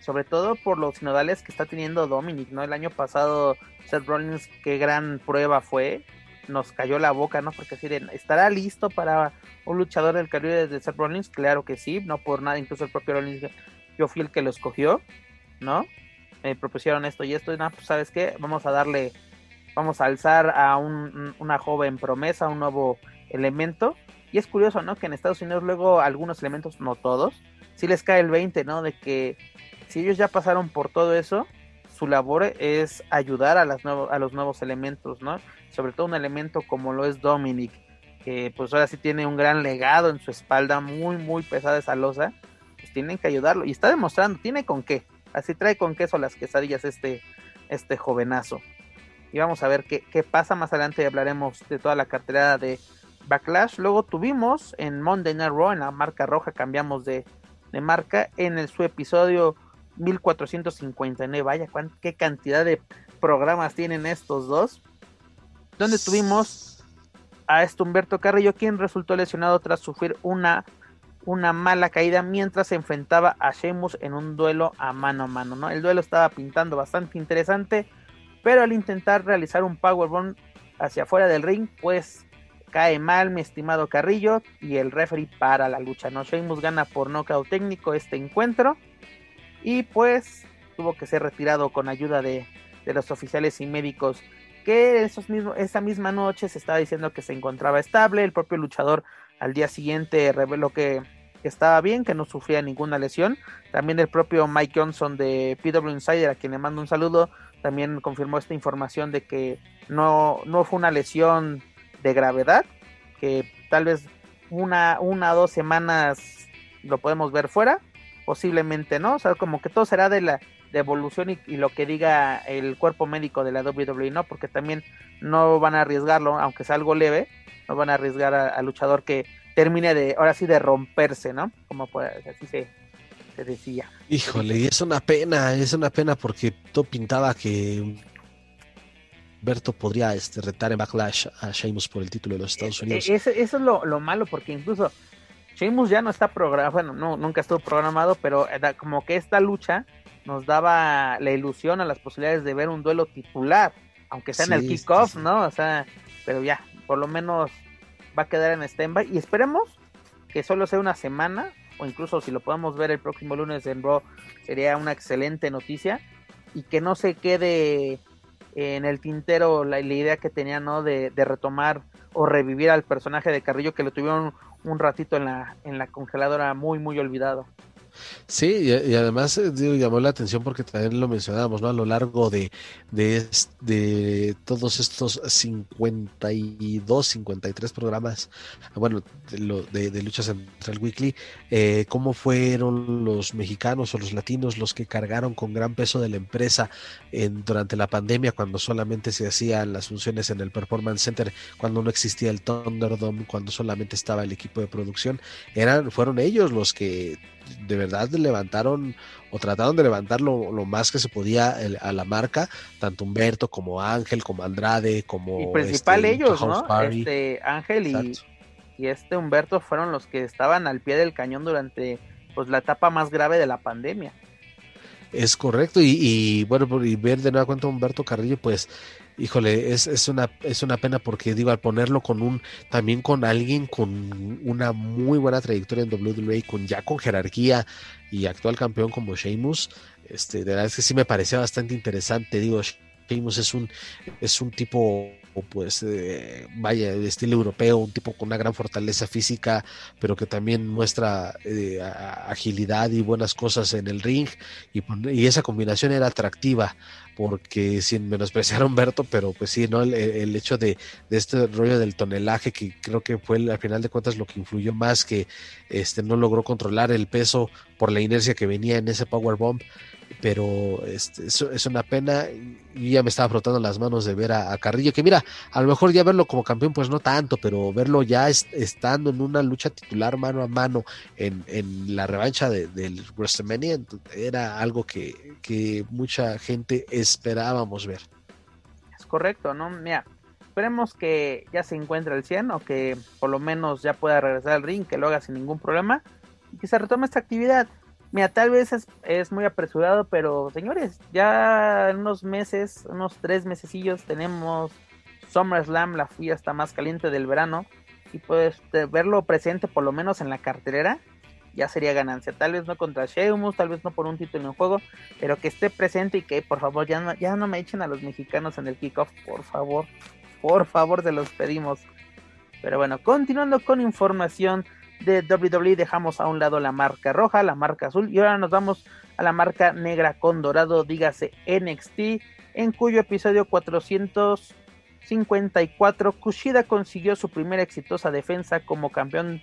sobre todo por los sinodales que está teniendo Dominic, ¿no? El año pasado Seth Rollins, qué gran prueba fue, nos cayó la boca, ¿no? Porque así ¿estará listo para un luchador del Caribe de Seth Rollins? Claro que sí, no por nada, incluso el propio Rollins, yo que lo escogió, ¿no? Me propusieron esto y esto, y nada, pues sabes qué, vamos a darle, vamos a alzar a un, una joven promesa, un nuevo elemento, y es curioso, ¿no? Que en Estados Unidos luego algunos elementos, no todos, sí les cae el 20, ¿no? De que si ellos ya pasaron por todo eso, su labor es ayudar a, las a los nuevos elementos, ¿no? Sobre todo un elemento como lo es Dominic, que pues ahora sí tiene un gran legado en su espalda, muy, muy pesada esa losa, tienen que ayudarlo. Y está demostrando, tiene con qué. Así trae con queso las quesadillas este, este jovenazo. Y vamos a ver qué, qué pasa más adelante. Hablaremos de toda la cartera de Backlash. Luego tuvimos en Monday Night Raw, en la marca roja, cambiamos de, marca, en el, su episodio 1459. Vaya, qué cantidad de programas tienen estos dos. Donde tuvimos a este Humberto Carrillo, quien resultó lesionado tras sufrir una, una mala caída mientras se enfrentaba a Sheamus en un duelo a mano a mano. ¿no? El duelo estaba pintando bastante interesante, pero al intentar realizar un powerbomb hacia afuera del ring, pues cae mal mi estimado Carrillo y el referee para la lucha. No Sheamus gana por nocaut técnico este encuentro y pues tuvo que ser retirado con ayuda de, los oficiales y médicos que esos esa misma noche se estaba diciendo que se encontraba estable. El propio luchador al día siguiente reveló que, estaba bien, que no sufría ninguna lesión. También el propio Mike Johnson de PW Insider, a quien le mando un saludo, también confirmó esta información de que no, no fue una lesión de gravedad, que tal vez una, una o dos semanas lo podemos ver fuera, posiblemente no, o sea, como que todo será de la de evolución y, lo que diga el cuerpo médico de la WWE, ¿no? Porque también no van a arriesgarlo, aunque sea algo leve, no van a arriesgar al luchador que termine de, ahora sí, de romperse, ¿no? Como puede, así se, se decía. Híjole, y es una pena, es una pena porque todo pintaba que Berto podría este, retar en Backlash a Sheamus por el título de los Estados e, e, Unidos. eso, es lo, malo, porque incluso Sheamus ya no está programado, bueno, no, nunca estuvo programado, pero como que esta lucha nos daba la ilusión a las posibilidades de ver un duelo titular, aunque sea en el kickoff, ¿no? O sea, pero ya, por lo menos va a quedar en stand-by y esperemos que solo sea una semana, o incluso si lo podemos ver el próximo lunes en Raw, sería una excelente noticia y que no se quede en el tintero la, idea que tenía, ¿no? De, de, retomar o revivir al personaje de Carrillo que lo tuvieron un ratito en la, en la congeladora muy, muy olvidado. Sí, y, además eh, llamó la atención porque también lo mencionábamos, ¿no? A lo largo de, de, de todos estos 52, 53 programas, bueno, de, de, Lucha Central Weekly, eh, cómo fueron los mexicanos o los latinos los que cargaron con gran peso de la empresa en, durante la pandemia, cuando solamente se hacían las funciones en el Performance Center, cuando no existía el Thunderdome, cuando solamente estaba el equipo de producción, eran, fueron ellos los que de verdad levantaron o trataron de levantar lo, más que se podía a la marca, tanto Humberto como Ángel, como Andrade, como... Y principal este, ellos, ¿no? Este Ángel y, y, este Humberto fueron los que estaban al pie del cañón durante pues la etapa más grave de la pandemia. Es correcto, y, y bueno, y ver de nueva cuenta a Humberto Carrillo, pues híjole, es, es, una, es una pena porque digo, al ponerlo con un, también con alguien con una muy buena trayectoria en WWE, con ya con jerarquía y actual campeón como Sheamus, este, de verdad es que sí me parecía bastante interesante, digo, Sheamus es un, es un tipo pues eh, vaya de estilo europeo, un tipo con una gran fortaleza física, pero que también muestra eh, agilidad y buenas cosas en el ring. Y, y, esa combinación era atractiva porque sin menospreciar a Humberto, pero pues sí, ¿no? El, hecho de, este rollo del tonelaje, que creo que fue al final de cuentas lo que influyó más, que este no logró controlar el peso por la inercia que venía en ese power bomb pero este, es, una pena y ya me estaba frotando las manos de ver a, Carrillo, que mira, a lo mejor ya verlo como campeón pues no tanto, pero verlo ya estando en una lucha titular mano a mano en, en la revancha del WrestleMania era algo que, que mucha gente esperábamos ver. Es correcto, ¿no? Mira, esperemos que ya se encuentre el 100 o que por lo menos ya pueda regresar al ring, que lo haga sin ningún problema y que se retome esta actividad Mira, tal vez es, muy apresurado, pero señores, ya en unos meses, unos tres mesecillos, tenemos SummerSlam, la fiesta más caliente del verano. Y pues verlo presente por lo menos en la cartelera ya sería ganancia. Tal vez no contra Sheamus, tal vez no por un título en juego, pero que esté presente y que por favor ya no, ya no me echen a los mexicanos en el kickoff, por favor. Por favor, se los pedimos. Pero bueno, continuando con información de WWE dejamos a un lado la marca roja, la marca azul y ahora nos vamos a la marca negra con dorado, dígase NXT, en cuyo episodio 454 Kushida consiguió su primera exitosa defensa como campeón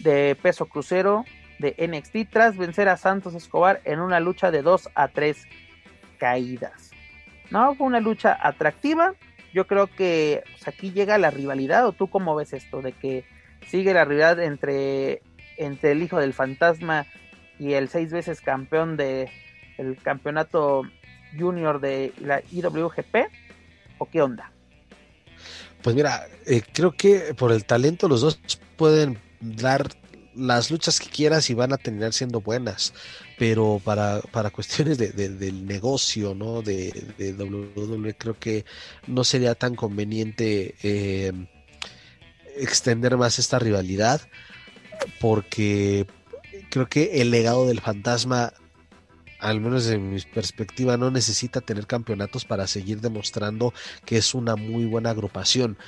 de peso crucero de NXT tras vencer a Santos Escobar en una lucha de 2 a 3 caídas. No, fue una lucha atractiva. Yo creo que pues, aquí llega la rivalidad, o tú cómo ves esto de que sigue la rivalidad entre, entre el hijo del fantasma y el seis veces campeón de el campeonato junior de la IWGP o qué onda? Pues mira, eh, creo que por el talento los dos pueden dar las luchas que quieras y van a terminar siendo buenas, pero para, para cuestiones de, del negocio, ¿no? De, de WWE creo que no sería tan conveniente eh, extender más esta rivalidad porque creo que el legado del fantasma al menos desde mi perspectiva, no necesita tener campeonatos para seguir demostrando que es una muy buena agrupación.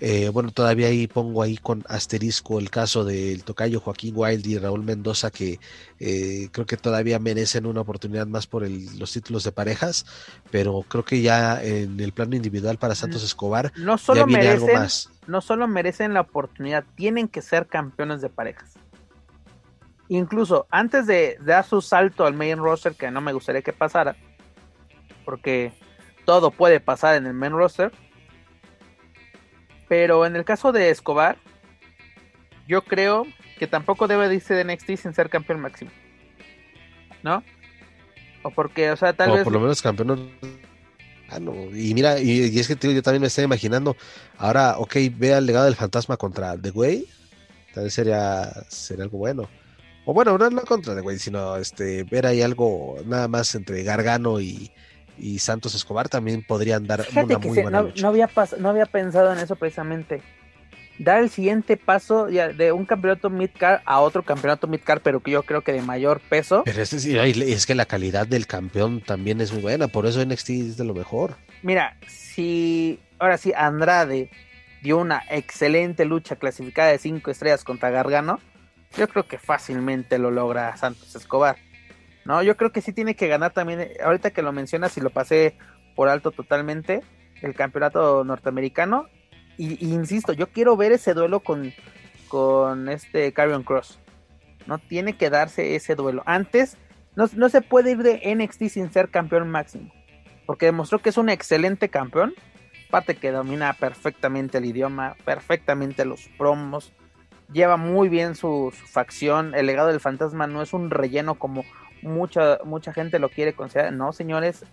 Eh, bueno, todavía ahí pongo ahí con asterisco el caso del tocayo Joaquín Wild y Raúl Mendoza, que eh, creo que todavía merecen una oportunidad más por los títulos de parejas, pero creo que ya en el plano individual para Santos Escobar no solo merecen, No solo merecen la oportunidad, tienen que ser campeones de parejas. Incluso antes de, dar su salto al main roster, que no me gustaría que pasara, porque todo puede pasar en el main roster. Pero en el caso de Escobar, yo creo que tampoco debe irse de NXT sin ser campeón máximo. ¿No? O porque, o sea, tal vez. por lo menos campeón. Ah, no. Y mira, y, es que tío, yo también me estoy imaginando. Ahora, ok, vea el legado del fantasma contra The Way. Tal vez sería, sería algo bueno. O bueno, no la contra de güey, sino este, ver ahí algo nada más entre Gargano y, Santos Escobar también podrían dar una muy buena no, No había, no había pensado en eso precisamente. dar el siguiente paso de un campeonato midcar a otro campeonato midcar, pero que yo creo que de mayor peso. Pero es, es que la calidad del campeón también es muy buena, por eso NXT es de lo mejor. Mira, si ahora sí Andrade dio una excelente lucha clasificada de 5 estrellas contra Gargano, yo creo que fácilmente lo logra Santos Escobar. No, yo creo que sí tiene que ganar también, ahorita que lo mencionas y lo pasé por alto totalmente, el campeonato norteamericano y, insisto, yo quiero ver ese duelo con, con este Carrion Cross. No tiene que darse ese duelo. Antes, no, se puede ir de NXT sin ser campeón máximo. Porque demostró que es un excelente campeón. Aparte que domina perfectamente el idioma, perfectamente los promos. Lleva muy bien su, facción. El legado del fantasma no es un relleno como mucha, mucha gente lo quiere considerar. No, señores.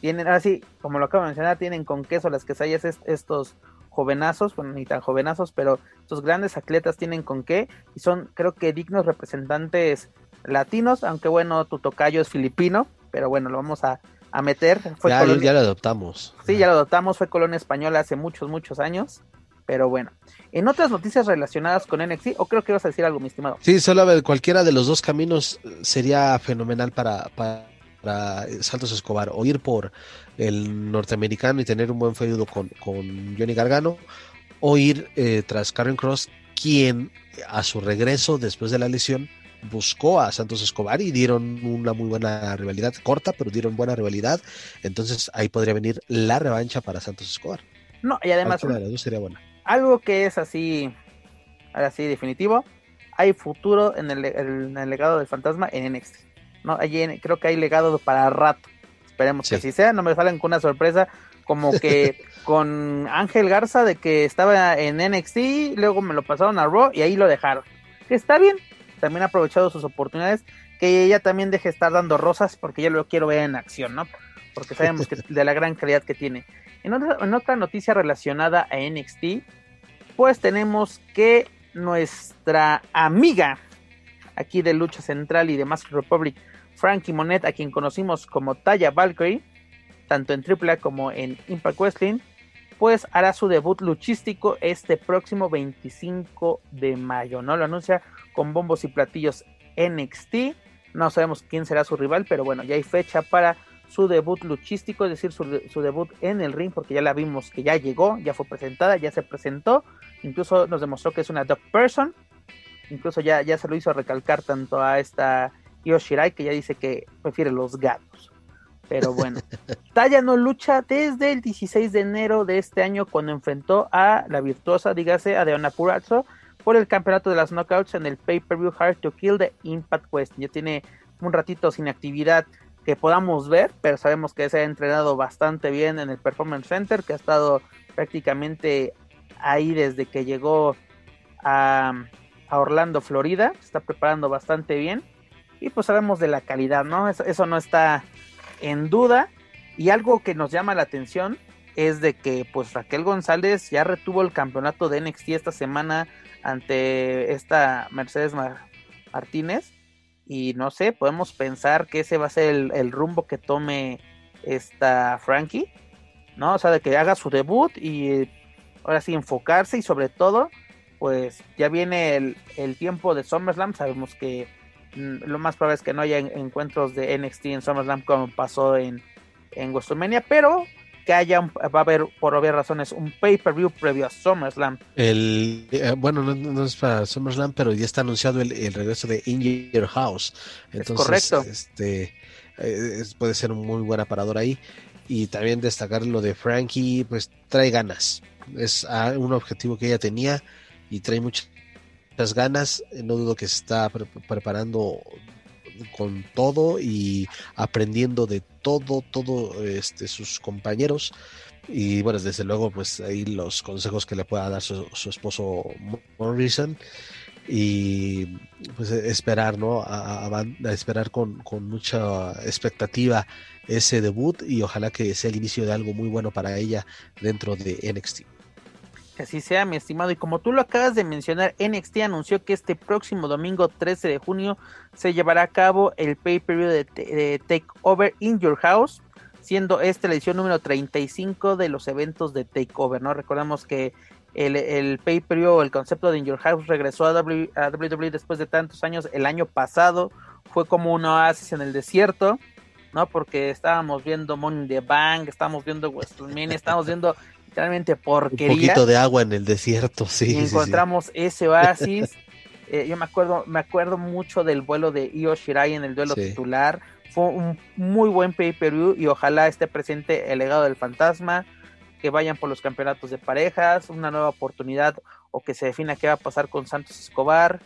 Tienen, así, como lo acabo de mencionar, tienen con queso las quesallas estos jovenazos, bueno, ni tan jovenazos, pero estos grandes atletas tienen con qué y son, creo que, dignos representantes latinos, aunque bueno, tu tocayo es filipino, pero bueno, lo vamos a, meter. Fue ya, ya lo adoptamos. Sí, ya lo adoptamos, fue colonia española hace muchos, muchos años. Pero bueno, en otras noticias relacionadas con NXT, o creo que vas a decir algo, mi estimado. Sí, solo cualquiera de los dos caminos sería fenomenal para, para Santos Escobar, o ir por el norteamericano y tener un buen feudo con, con Johnny Gargano, o ir eh, tras Karen Cross, quien a su regreso después de la lesión buscó a Santos Escobar y dieron una muy buena rivalidad, corta, pero dieron buena rivalidad. Entonces ahí podría venir la revancha para Santos Escobar. No, y además sería buena. Algo que es así, así definitivo, hay futuro en el, en el legado del fantasma en NXT. ¿no? Allí creo que hay legado para rato. Esperemos que así sea, no me salen con una sorpresa como que <laughs> con Ángel Garza de que estaba en NXT, luego me lo pasaron a Raw y ahí lo dejaron. Que está bien, también ha aprovechado sus oportunidades, que ella también deje estar dando rosas porque yo lo quiero ver en acción, ¿no? Porque sabemos de la gran calidad que tiene. En otra, en otra noticia relacionada a NXT, pues tenemos que nuestra amiga aquí de Lucha Central y de Mask Republic, Frankie Monet, a quien conocimos como Taya Valkyrie, tanto en AAA como en Impact Wrestling, pues hará su debut luchístico este próximo 25 de mayo, ¿no? Lo anuncia con bombos y platillos NXT. No sabemos quién será su rival, pero bueno, ya hay fecha para su debut luchístico, es decir, su, su, debut en el ring, porque ya la vimos que ya llegó, ya fue presentada, ya se presentó, incluso nos demostró que es una dog person, incluso ya, ya se lo hizo recalcar tanto a esta Yoshirai, que ya dice que prefiere los gatos. Pero bueno, <laughs> Taya no lucha desde el 16 de enero de este año cuando enfrentó a la virtuosa, dígase, a Deona Purazzo por el campeonato de las knockouts en el pay-per-view Hard to Kill de Impact West. Ya tiene un ratito sin actividad que podamos ver, pero sabemos que se ha entrenado bastante bien en el Performance Center, que ha estado prácticamente ahí desde que llegó a, Orlando, Florida. Se está preparando bastante bien y pues sabemos de la calidad, ¿no? Eso, no está en duda. Y algo que nos llama la atención es de que pues Raquel González ya retuvo el campeonato de NXT esta semana ante esta Mercedes Martínez. Y no sé, podemos pensar que ese va a ser el, rumbo que tome esta Frankie, ¿no? O sea, de que haga su debut y ahora sí enfocarse y sobre todo, pues ya viene el, el tiempo de SummerSlam, sabemos que Mm, lo más probable es que no haya encuentros de NXT en SummerSlam como pasó en, en WrestleMania, pero que haya, va a haber por obvias razones un pay-per-view previo a SummerSlam. El, eh, bueno, no, es para SummerSlam, pero ya está anunciado el, regreso de In Your House. Entonces, correcto. Este, eh, puede ser un muy buen aparador ahí. Y también destacar lo de Frankie, pues trae ganas. Es ah, un objetivo que ella tenía y trae mucho las ganas, no dudo que se está preparando con todo y aprendiendo de todo, todo este, sus compañeros. Y bueno, desde luego, pues ahí los consejos que le pueda dar su, esposo Morrison. Y pues esperar, ¿no? A, esperar con, con, mucha expectativa ese debut y ojalá que sea el inicio de algo muy bueno para ella dentro de NXT. Que así sea, mi estimado. Y como tú lo acabas de mencionar, NXT anunció que este próximo domingo 13 de junio se llevará a cabo el pay-per-view de, de Takeover in Your House, siendo esta la edición número 35 de los eventos de Takeover, ¿no? Recordemos que el, el pay-per-view, el concepto de In Your House regresó a, w, WWE después de tantos años el año pasado, fue como un oasis en el desierto, ¿no? Porque estábamos viendo Money in the Bank, estábamos viendo WrestleMania, estábamos viendo literalmente porquería. Un poquito de agua en el desierto, sí. Y encontramos sí, sí. ese oasis. <laughs> eh, yo me acuerdo, me acuerdo mucho del vuelo de Io Shirai en el duelo sí. titular. Fue un muy buen pay-per-view y ojalá esté presente el legado del fantasma que vayan por los campeonatos de parejas, una nueva oportunidad o que se defina qué va a pasar con Santos Escobar.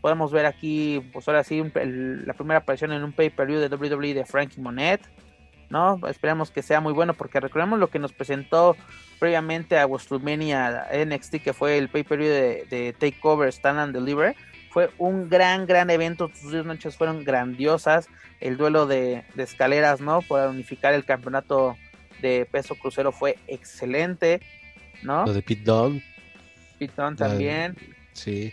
Podemos ver aquí, pues ahora sí, un, el, la primera aparición en un pay-per-view de WWE de Frankie Monet, ¿no? Esperemos que sea muy bueno porque recordemos lo que nos presentó previamente a WrestleMania NXT, que fue el pay-per-view de, de Takeover Stand and Deliver. Fue un gran, gran evento, sus dos noches fueron grandiosas, el duelo de, de escaleras, ¿no? Para unificar el campeonato de peso crucero fue excelente, ¿no? Lo de Pete Dunne. Pete Dunne también. Sí.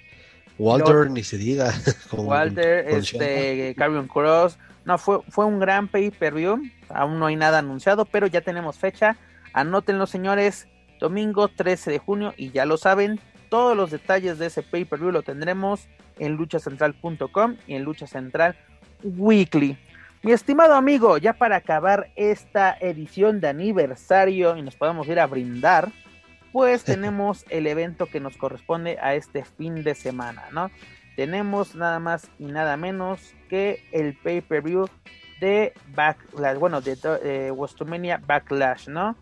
Walter, ni se diga. <laughs> Con, Walter, con este, Carrion Cross. No, fue, fue un gran pay-per-view. Aún no hay nada anunciado, pero ya tenemos fecha. Anótenlo, señores. Domingo 13 de junio. Y ya lo saben, todos los detalles de ese pay-per-view lo tendremos en luchacentral.com y en Lucha Central Weekly. Mi estimado amigo, ya para acabar esta edición de aniversario y nos podemos ir a brindar, pues <laughs> tenemos el evento que nos corresponde a este fin de semana, ¿no? Tenemos nada más y nada menos que el pay-per-view de Backlash, bueno, de eh, Backlash, ¿no?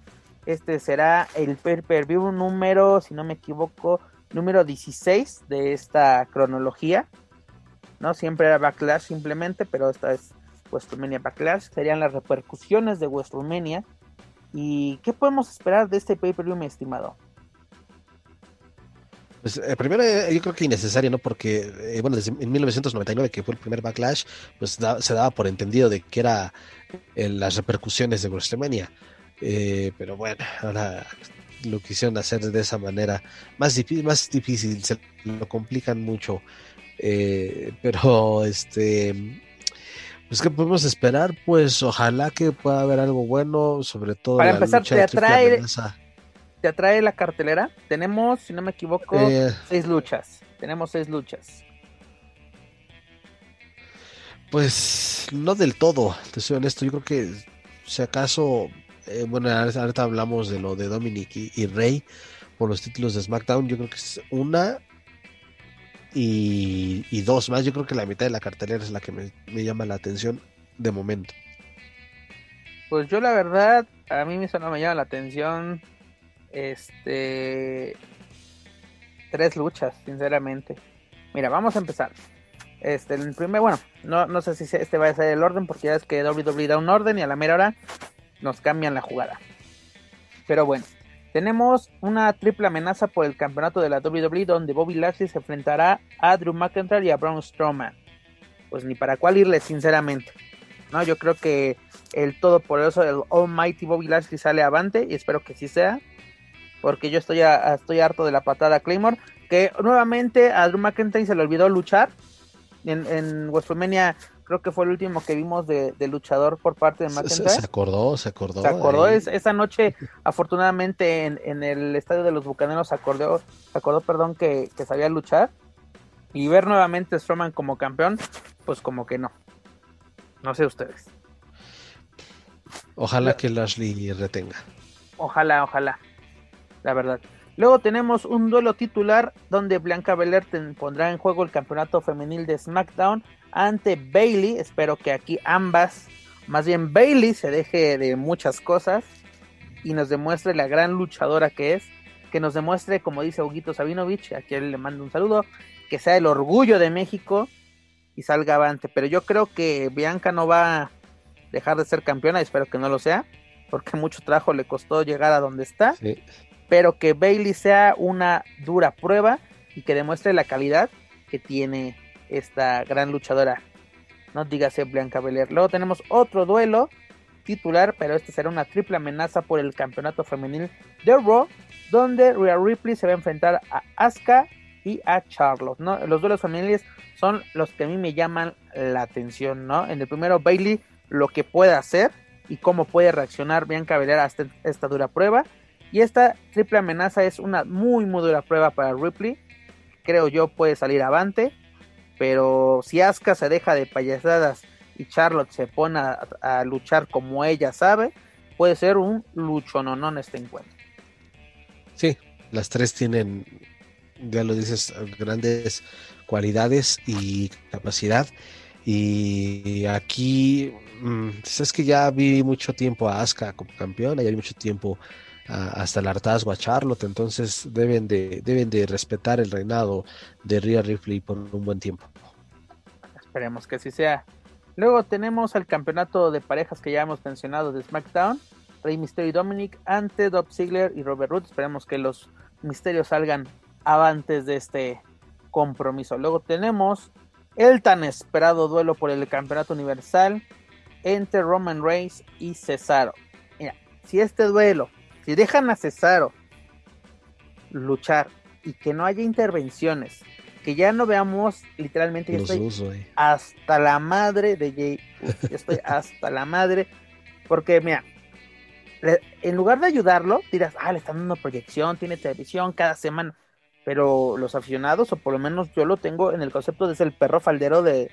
Este será el pay-per-view número, si no me equivoco, número 16 de esta cronología, ¿no? Siempre era Backlash simplemente, pero esta es WrestleMania Backlash, serían las repercusiones de WrestleMania. ¿Y qué podemos esperar de este pay-per-view, mi estimado? Pues eh, primero eh, yo creo que innecesario, ¿no? Porque, eh, bueno, desde en 1999, que fue el primer Backlash, pues da, se daba por entendido de que era las repercusiones de WrestleMania. pero bueno, ahora lo quisieron hacer de esa manera. Más difícil, más difícil se lo complican mucho. pero, este pues que podemos esperar, pues ojalá que pueda haber algo bueno, sobre todo para empezar te atrae te atrae la cartelera. Tenemos, si no me equivoco, eh, seis luchas. Tenemos seis luchas. Pues no del todo, te soy honesto. Yo creo que si acaso, eh, bueno, ahorita hablamos de lo de Dominic y, y Rey por los títulos de SmackDown. Yo creo que es una y, y, dos más. Yo creo que la mitad de la cartelera es la que me, me, llama la atención de momento. Pues yo la verdad, a mí me suena me llama la atención este tres luchas, sinceramente. Mira, vamos a empezar. Este, el primer, bueno, no, no sé si este va a ser el orden, porque ya es que WWE da un orden y a la mera hora nos cambian la jugada. Pero bueno, tenemos una triple amenaza por el campeonato de la WWE donde Bobby Lashley se enfrentará a Drew McIntyre y a Braun Strowman. Pues ni para cuál irle, sinceramente. No, yo creo que el todopoderoso del Almighty Bobby Lashley sale avante y espero que sí sea. Porque yo estoy, a, estoy harto de la patada Claymore. Que nuevamente a Drew McIntyre se le olvidó luchar. En, en WrestleMania creo que fue el último que vimos de, de luchador por parte de McIntyre. Se, se, acordó, se acordó. Se acordó es, esa noche, afortunadamente, en, en, el estadio de los Bucaneros se acordó, se acordó perdón, que, que, sabía luchar. Y ver nuevamente a Strowman como campeón, pues como que no. No sé ustedes. Ojalá que Lashley retenga. Ojalá, ojalá. La verdad. Luego tenemos un duelo titular donde Blanca Belair pondrá en juego el campeonato femenil de SmackDown ante Bailey. Espero que aquí ambas, más bien Bailey, se deje de muchas cosas y nos demuestre la gran luchadora que es. Que nos demuestre, como dice Huguito Sabinovich, a quien le mando un saludo, que sea el orgullo de México y salga avante. Pero yo creo que Bianca no va a dejar de ser campeona, y espero que no lo sea, porque mucho trabajo le costó llegar a donde está. Sí. Pero que Bailey sea una dura prueba y que demuestre la calidad que tiene esta gran luchadora. No dígase Blanca Belair. Luego tenemos otro duelo titular, pero este será una triple amenaza por el campeonato femenil de Raw, donde Rhea Ripley se va a enfrentar a Asuka y a Charlotte, ¿no? Los duelos femeniles son los que a mí me llaman la atención, ¿no? En el primero Bailey lo que puede hacer y cómo puede reaccionar Bianca Belair a esta, esta dura prueba Y esta triple amenaza es una muy, muy dura prueba para Ripley. Creo yo puede salir avante. Pero si Asuka se deja de payasadas y Charlotte se pone a, luchar como ella sabe, puede ser un luchononón este encuentro. Sí, las tres tienen, ya lo dices, grandes cualidades y capacidad. Y aquí, mm, es que ya vi mucho tiempo a Asuka como campeona, ya vi mucho tiempo hasta el hartazgo a Charlotte, entonces deben de, deben de respetar el reinado de Rhea Ripley por un buen tiempo. Esperemos que así sea. Luego tenemos el campeonato de parejas que ya hemos mencionado de SmackDown. Rey Mysterio y Dominic ante Dob Ziggler y Robert Root. Esperemos que los misterios salgan avantes de este compromiso. Luego tenemos el tan esperado duelo por el campeonato universal entre Roman Reigns y Cesaro. Mira, si este duelo, si dejan a Cesaro luchar y que no haya intervenciones, que ya no veamos literalmente, estoy hasta la madre de Jay, <laughs> estoy hasta la madre, porque mira, en lugar de ayudarlo, dirás, ah, le están dando proyección, tiene televisión cada semana pero los aficionados, o por lo menos yo lo tengo en el concepto de ser el perro faldero de,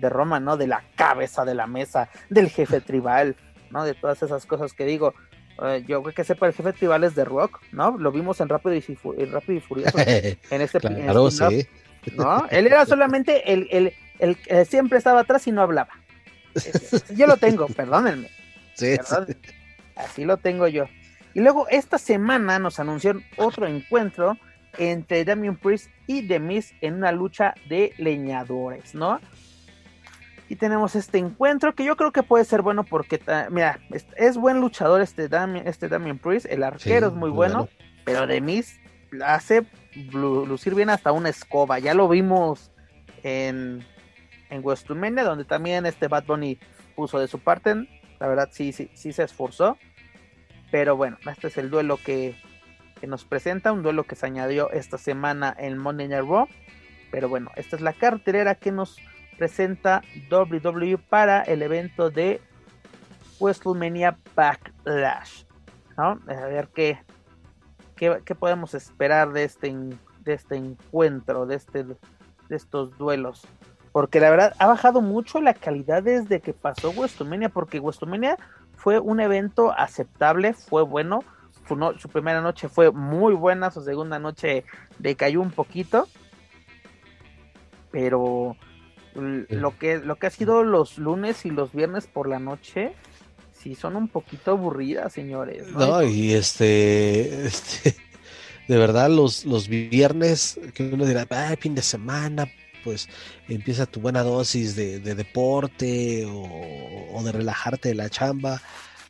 Roma, ¿no? De la cabeza de la mesa, del jefe tribal, ¿no? De todas esas cosas que digo. Eh, yo creo que sepa el jefe tribal es de Rock, ¿no? Lo vimos en Rápido y, Furioso. <laughs> en este claro, sí. ¿no? Él era solamente el, el, el, que siempre estaba atrás y no hablaba. Yo lo tengo, <laughs> perdónenme. Sí, Así lo tengo yo. Y luego esta semana nos anunciaron otro encuentro entre Damien Priest y The Miz en una lucha de leñadores, ¿no? Tenemos este encuentro que yo creo que puede ser bueno porque, mira, es, buen luchador este Damien, este Damien Priest, el arquero es muy bueno, pero The Miz hace lucir bien hasta una escoba, ya lo vimos en, en WrestleMania, donde también este Bad Bunny puso de su parte, la verdad sí, sí, sí se esforzó, pero bueno, este es el duelo que, nos presenta, un duelo que se añadió esta semana en Monday Night Raw. Pero bueno, esta es la cartelera que nos presenta WWE para el evento de WrestleMania Backlash. A ver qué, qué, podemos esperar de este, de este encuentro, de, este, de estos duelos. Porque la verdad ha bajado mucho la calidad desde que pasó WrestleMania, porque WrestleMania fue un evento aceptable, fue bueno, su, primera noche fue muy buena, su segunda noche decayó un poquito, pero lo que, lo que ha sido los lunes y los viernes por la noche, sí son un poquito aburridas, señores. No, y este, <laughs> este, de verdad, los, los viernes, que uno dirá, ay, fin de semana, pues empieza tu buena dosis de, deporte o, o, de relajarte de la chamba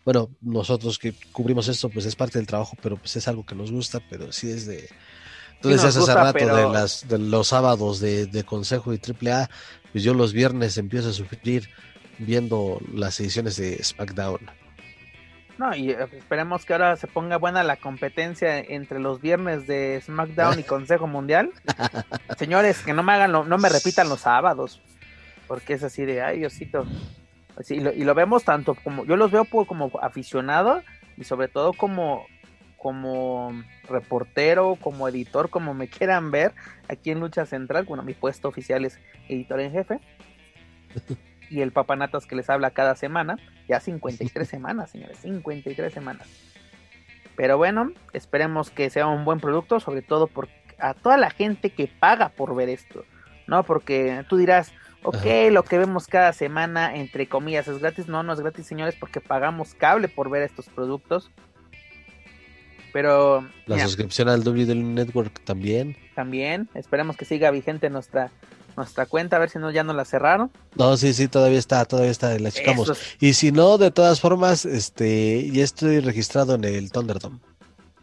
bueno, nosotros que cubrimos esto, pues es parte del trabajo, pero pues es algo que nos gusta, pero sí es de... Tú decías hace rato de, las, de los sábados de, de Consejo y AAA, pues yo los viernes empiezo a sufrir viendo las ediciones de SmackDown. No, y eh, esperemos que ahora se ponga buena la competencia entre los viernes de SmackDown y <laughs> Consejo Mundial. Señores, que no me hagan, no me repitan los sábados, porque es así de, ay, Diosito, y, lo, vemos tanto como, yo los veo como aficionado y sobre todo como, como reportero, como editor, como me quieran ver aquí en Lucha Central. Bueno, mi puesto oficial es editor en jefe. <laughs> y el papanatas que les habla cada semana. Ya 53 <laughs> semanas, señores, 53 semanas. Pero bueno, esperemos que sea un buen producto, sobre todo por a toda la gente que paga por ver esto, ¿no? Porque tú dirás, Ok, lo que vemos cada semana, entre comillas, es gratis. No, no es gratis, señores, porque pagamos cable por ver estos productos. Pero. La suscripción al WWE Network también. También. Esperemos que siga vigente nuestra nuestra cuenta, a ver si no ya no la cerraron. No, sí, sí, todavía está, todavía está, la checamos. Y si no, de todas formas, este, ya estoy registrado en el Thunderdome.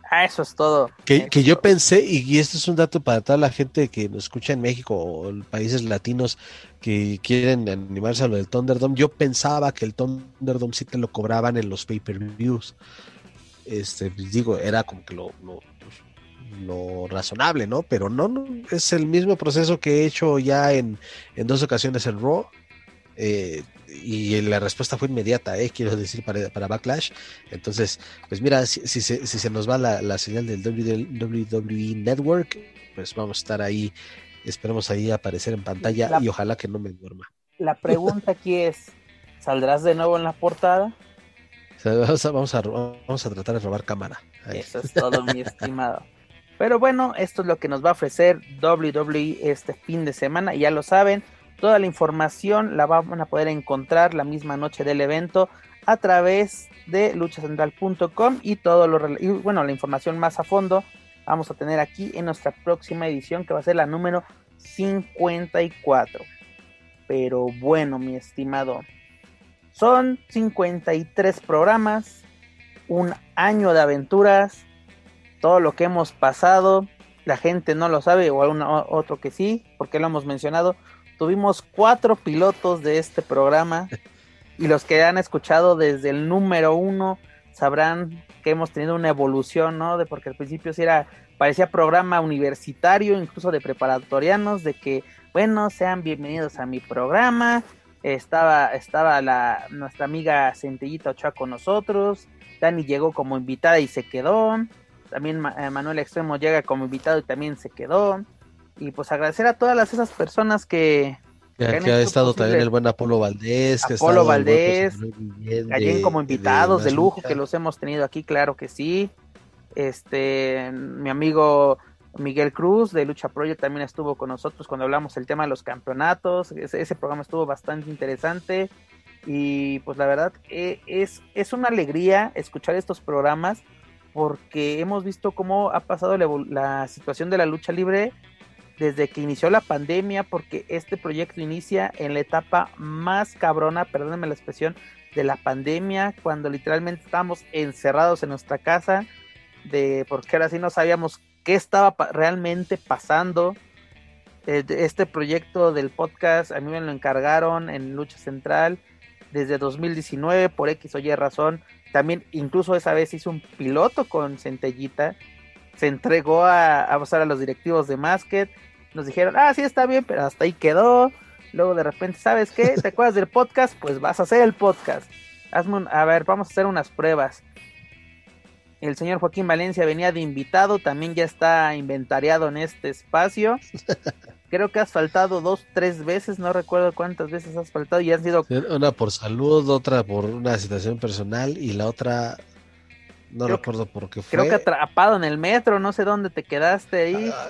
Ah, eso es todo. Que, yo pensé, y, esto es un dato para toda la gente que nos escucha en México o en países latinos que quieren animarse a lo del Thunderdome, yo pensaba que el Thunderdome sí te lo cobraban en los pay-per-views. Este, pues, digo, era como que lo, lo, razonable, ¿no? Pero no, no, es el mismo proceso que he hecho ya en, en dos ocasiones en Raw. Eh, y la respuesta fue inmediata, ¿eh? quiero decir, para, para Backlash. Entonces, pues mira, si, si, se, si se nos va la, la, señal del WWE Network, pues vamos a estar ahí, esperemos ahí aparecer en pantalla y ojalá que no me duerma. La pregunta aquí es, ¿saldrás de nuevo en la portada? <laughs> Vamos a, vamos a, vamos a tratar de robar cámara. Ahí. Eso es todo, mi <laughs> estimado. Pero bueno, esto es lo que nos va a ofrecer WWE este fin de semana, y ya lo saben Toda la información la van a poder encontrar la misma noche del evento a través de luchacentral.com y todo lo y bueno, la información más a fondo vamos a tener aquí en nuestra próxima edición que va a ser la número 54. Pero bueno, mi estimado, son 53 programas, un año de aventuras, todo lo que hemos pasado, la gente no lo sabe o algún otro que sí, porque lo hemos mencionado, tuvimos cuatro pilotos de este programa y los que han escuchado desde el número uno sabrán que hemos tenido una evolución, ¿no? De porque al principio sí era parecía programa universitario, incluso de preparatorianos, de que bueno, sean bienvenidos a mi programa. Estaba estaba la nuestra amiga Centellita Ochoa con nosotros. Dani llegó como invitada y se quedó. También eh, Manuel Extremo llega como invitado y también se quedó. Y pues agradecer a todas las, esas personas que... Que, ha estado también el buen Apolo Valdés. Que Apolo Valdés, Gallen como invitados de, lujo que los hemos tenido aquí, claro que sí. Este, mi amigo Miguel Cruz de Lucha Project también estuvo con nosotros cuando hablamos el tema de los campeonatos. Ese, programa estuvo bastante interesante. Y pues la verdad es, es una alegría escuchar estos programas porque hemos visto cómo ha pasado la, la situación de la lucha libre desde que inició la pandemia, porque este proyecto inicia en la etapa más cabrona, perdónenme la expresión, de la pandemia, cuando literalmente estábamos encerrados en nuestra casa, de porque ahora sí no sabíamos qué estaba realmente pasando. Eh, este proyecto del podcast a mí me lo encargaron en Lucha Central desde 2019 por X o Y razón. También incluso esa vez hizo un piloto con Centellita. Se entregó a, a, a los directivos de Masket nos dijeron, ah, sí está bien, pero hasta ahí quedó. Luego de repente, ¿sabes qué? ¿Te acuerdas del podcast? Pues vas a hacer el podcast. Hazme a ver, vamos a hacer unas pruebas. El señor Joaquín Valencia venía de invitado, también ya está inventariado en este espacio. <laughs> Creo que has faltado dos, tres veces, no recuerdo cuántas veces has faltado y han sido... Una por salud, otra por una situación personal y la otra no recuerdo por qué fue. Creo que atrapado en el metro, no sé dónde te quedaste ahí. Ah,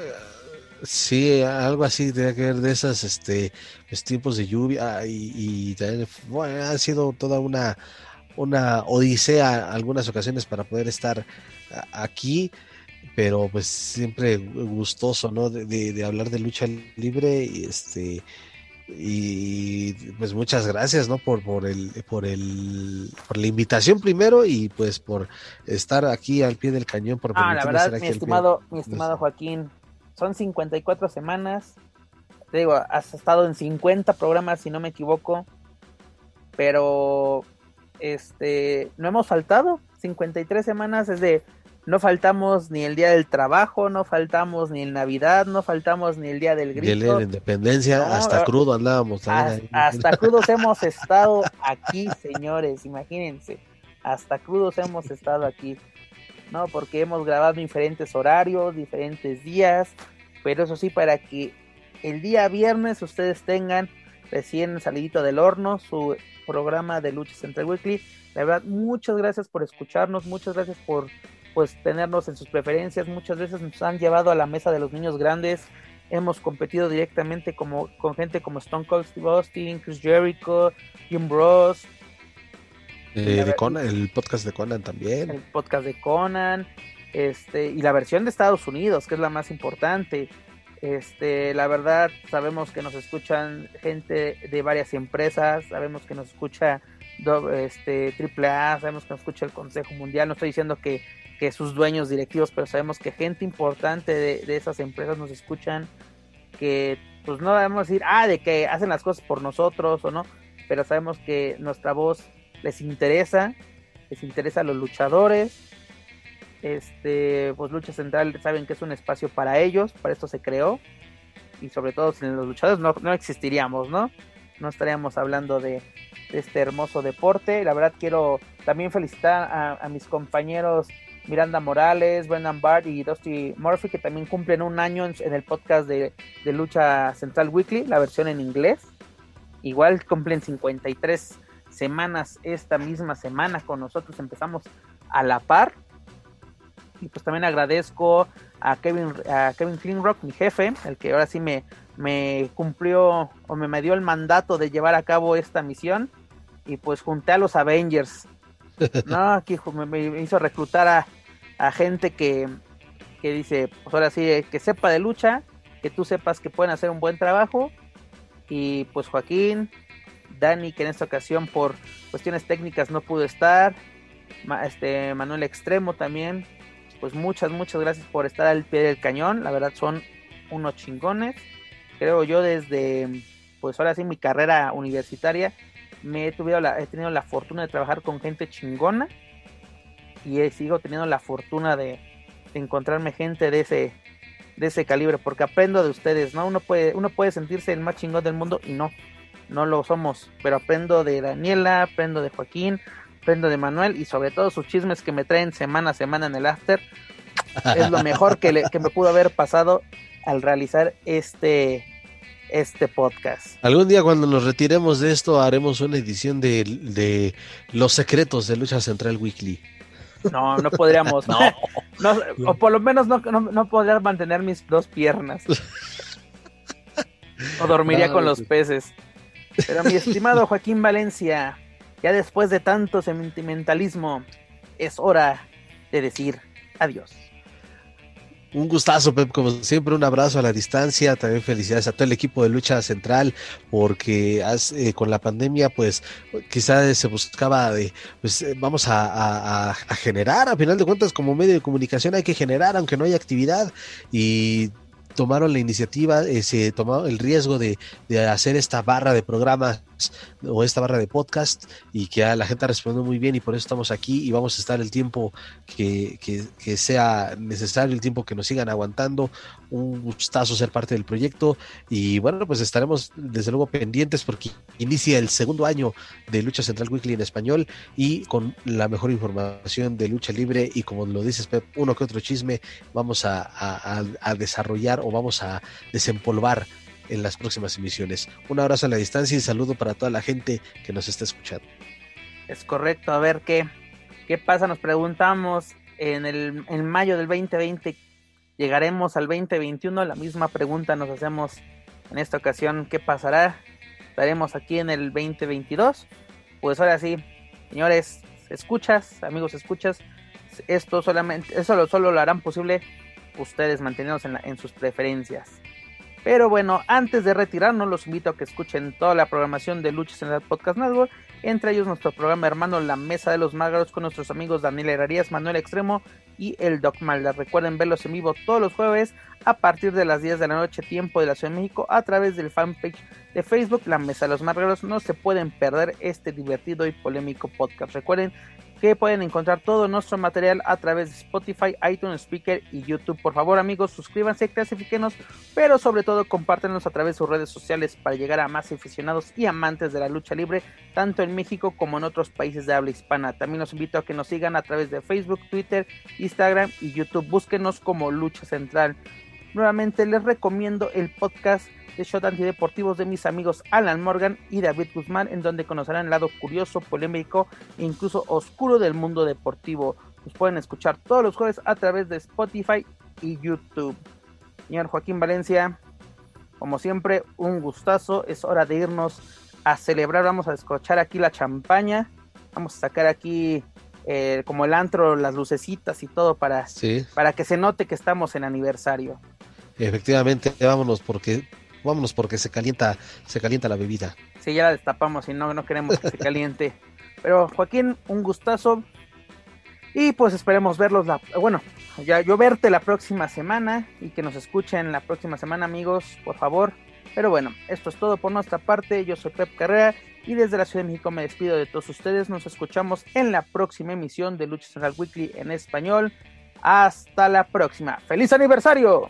Sí, algo así tenía que ver de esas este pues, tiempos de lluvia y, también bueno, ha sido toda una una odisea algunas ocasiones para poder estar aquí, pero pues siempre gustoso, ¿no? De, hablar de lucha libre y este y pues muchas gracias, ¿no? Por por el por el por la invitación primero y pues por estar aquí al pie del cañón por ah, la verdad, mi estimado mi estimado Joaquín son 54 semanas. Te digo, has estado en 50 programas, si no me equivoco. Pero, este, no hemos faltado. 53 semanas es de, no faltamos ni el día del trabajo, no faltamos ni el Navidad, no faltamos ni el día del grito. el día de la independencia, hasta crudo andábamos. hasta crudos hemos estado aquí, señores, imagínense. Hasta crudos hemos estado aquí. ¿no? Porque hemos grabado diferentes horarios, diferentes días, pero eso sí, para que el día viernes ustedes tengan recién salidito del horno su programa de Lucha Central Weekly. La verdad, muchas gracias por escucharnos, muchas gracias por pues tenernos en sus preferencias, muchas veces nos han llevado a la mesa de los niños grandes, hemos competido directamente como, con gente como Stone Cold Steve Austin, Chris Jericho, Jim Bros, eh, de Conan, el podcast de Conan también. El podcast de Conan, este, y la versión de Estados Unidos, que es la más importante. Este, la verdad, sabemos que nos escuchan gente de varias empresas, sabemos que nos escucha este, AAA, sabemos que nos escucha el Consejo Mundial. No estoy diciendo que, que sus dueños directivos, pero sabemos que gente importante de, de esas empresas nos escuchan, que pues no debemos decir, ah, de que hacen las cosas por nosotros o no, pero sabemos que nuestra voz les interesa, les interesa a los luchadores. Este, pues Lucha Central saben que es un espacio para ellos, para esto se creó. Y sobre todo sin los luchadores no, no existiríamos, ¿no? No estaríamos hablando de, este hermoso deporte. La verdad quiero también felicitar a, mis compañeros Miranda Morales, Brendan Bart y Dusty Murphy, que también cumplen un año en, el podcast de, de, Lucha Central Weekly, la versión en inglés. Igual cumplen 53 semanas esta misma semana con nosotros, empezamos a la par. Y pues también agradezco a Kevin, a Kevin Klingrock, mi jefe, el que ahora sí me, me cumplió o me, me dio el mandato de llevar a cabo esta misión. Y pues junté a los Avengers. <laughs> No, aquí me, hizo reclutar a, a gente que, que dice, pues ahora sí, que sepa de lucha, que tú sepas que pueden hacer un buen trabajo. Y pues Joaquín, Dani, que en esta ocasión por cuestiones técnicas no pudo estar, este Manuel Extremo también, pues muchas, muchas gracias por estar al pie del cañón, la verdad son unos chingones, creo yo desde, pues ahora sí mi carrera universitaria, me he, tenido la, he fortuna de trabajar con gente chingona y sigo teniendo la fortuna de, encontrarme gente de ese de ese calibre porque aprendo de ustedes no uno puede uno puede sentirse el más chingón del mundo y no no lo somos, pero aprendo de Daniela, aprendo de Joaquín, aprendo de Manuel y sobre todo sus chismes que me traen semana a semana en el after. es lo mejor que, me pudo haber pasado al realizar este, este podcast. Algún día cuando nos retiremos de esto haremos una edición de, Los Secretos de Lucha Central Weekly. No, no podríamos. <laughs> no. O por lo menos no, no, podría mantener mis dos piernas. <laughs> O dormiría con los peces. Pero mi estimado Joaquín Valencia, ya después de tanto sentimentalismo, es hora de decir adiós. Un gustazo, Pep, como siempre, un abrazo a la distancia. También felicidades a todo el equipo de lucha central, porque eh, con la pandemia, pues quizás se buscaba de, pues eh, vamos a, generar, a final de cuentas, como medio de comunicación hay que generar, aunque no haya actividad. Y tomaron la iniciativa, eh, se tomó el riesgo de, de, hacer esta barra de programas o esta barra de podcast y que la gente ha respondido muy bien y por eso estamos aquí y vamos a estar el tiempo que, que, sea necesario, el tiempo que nos sigan aguantando. Un gustazo ser parte del proyecto y bueno, pues estaremos desde luego pendientes porque inicia el segundo año de Lucha Central Weekly en español y con la mejor información de lucha libre y como lo dices Pep, uno que otro chisme vamos a desarrollar o vamos a desempolvar en las próximas emisiones. Un abrazo a la distancia y saludo para toda la gente que nos está escuchando. Es correcto, a ver qué, qué pasa, nos preguntamos en, el, en mayo del 2020, llegaremos al 2021, la misma pregunta nos hacemos en esta ocasión, ¿qué pasará? Estaremos aquí en el 2022. Pues ahora sí, señores, escuchas, amigos, escuchas, esto solamente, eso solo lo harán posible ustedes manteniéndose en, en sus preferencias. Pero bueno, antes de retirarnos, los invito a que escuchen toda la programación de Luchas en el Podcast Network, entre ellos nuestro programa hermano La Mesa de los Mágaros con nuestros amigos Daniel Herrerías, Manuel Extremo y el Doc Malda. Recuerden verlos en vivo todos los jueves a partir de las 10 de la noche, tiempo de la Ciudad de México, a través del fanpage de Facebook La Mesa de los Mágaros. No se pueden perder este divertido y polémico podcast. Recuerden que pueden encontrar todo nuestro material a través de Spotify, iTunes, Speaker y YouTube. Por favor, amigos, suscríbanse, clasifiquenos, pero sobre todo compártenos a través de sus redes sociales para llegar a más aficionados y amantes de la lucha libre, tanto en México como en otros países de habla hispana. También los invito a que nos sigan a través de Facebook, Twitter, Instagram y YouTube. Búsquenos como Lucha Central. Nuevamente les recomiendo el podcast de shot antideportivos de mis amigos Alan Morgan y David Guzmán, en donde conocerán el lado curioso, polémico e incluso oscuro del mundo deportivo. Los pueden escuchar todos los jueves a través de Spotify y YouTube. Señor Joaquín Valencia, como siempre, un gustazo. Es hora de irnos a celebrar. Vamos a escuchar aquí la champaña. Vamos a sacar aquí eh, como el antro, las lucecitas y todo para, para que se note que estamos en aniversario. Efectivamente, vámonos porque vámonos porque se calienta, se calienta la bebida. Sí, ya la destapamos y no, no queremos que se <laughs> caliente. Pero Joaquín, un gustazo. Y pues esperemos verlos la, bueno, ya yo verte la próxima semana y que nos escuchen la próxima semana, amigos, por favor. Pero bueno, esto es todo por nuestra parte. Yo soy Pep Carrera y desde la Ciudad de México me despido de todos ustedes. Nos escuchamos en la próxima emisión de Lucha Central Weekly en español. Hasta la próxima. ¡Feliz aniversario!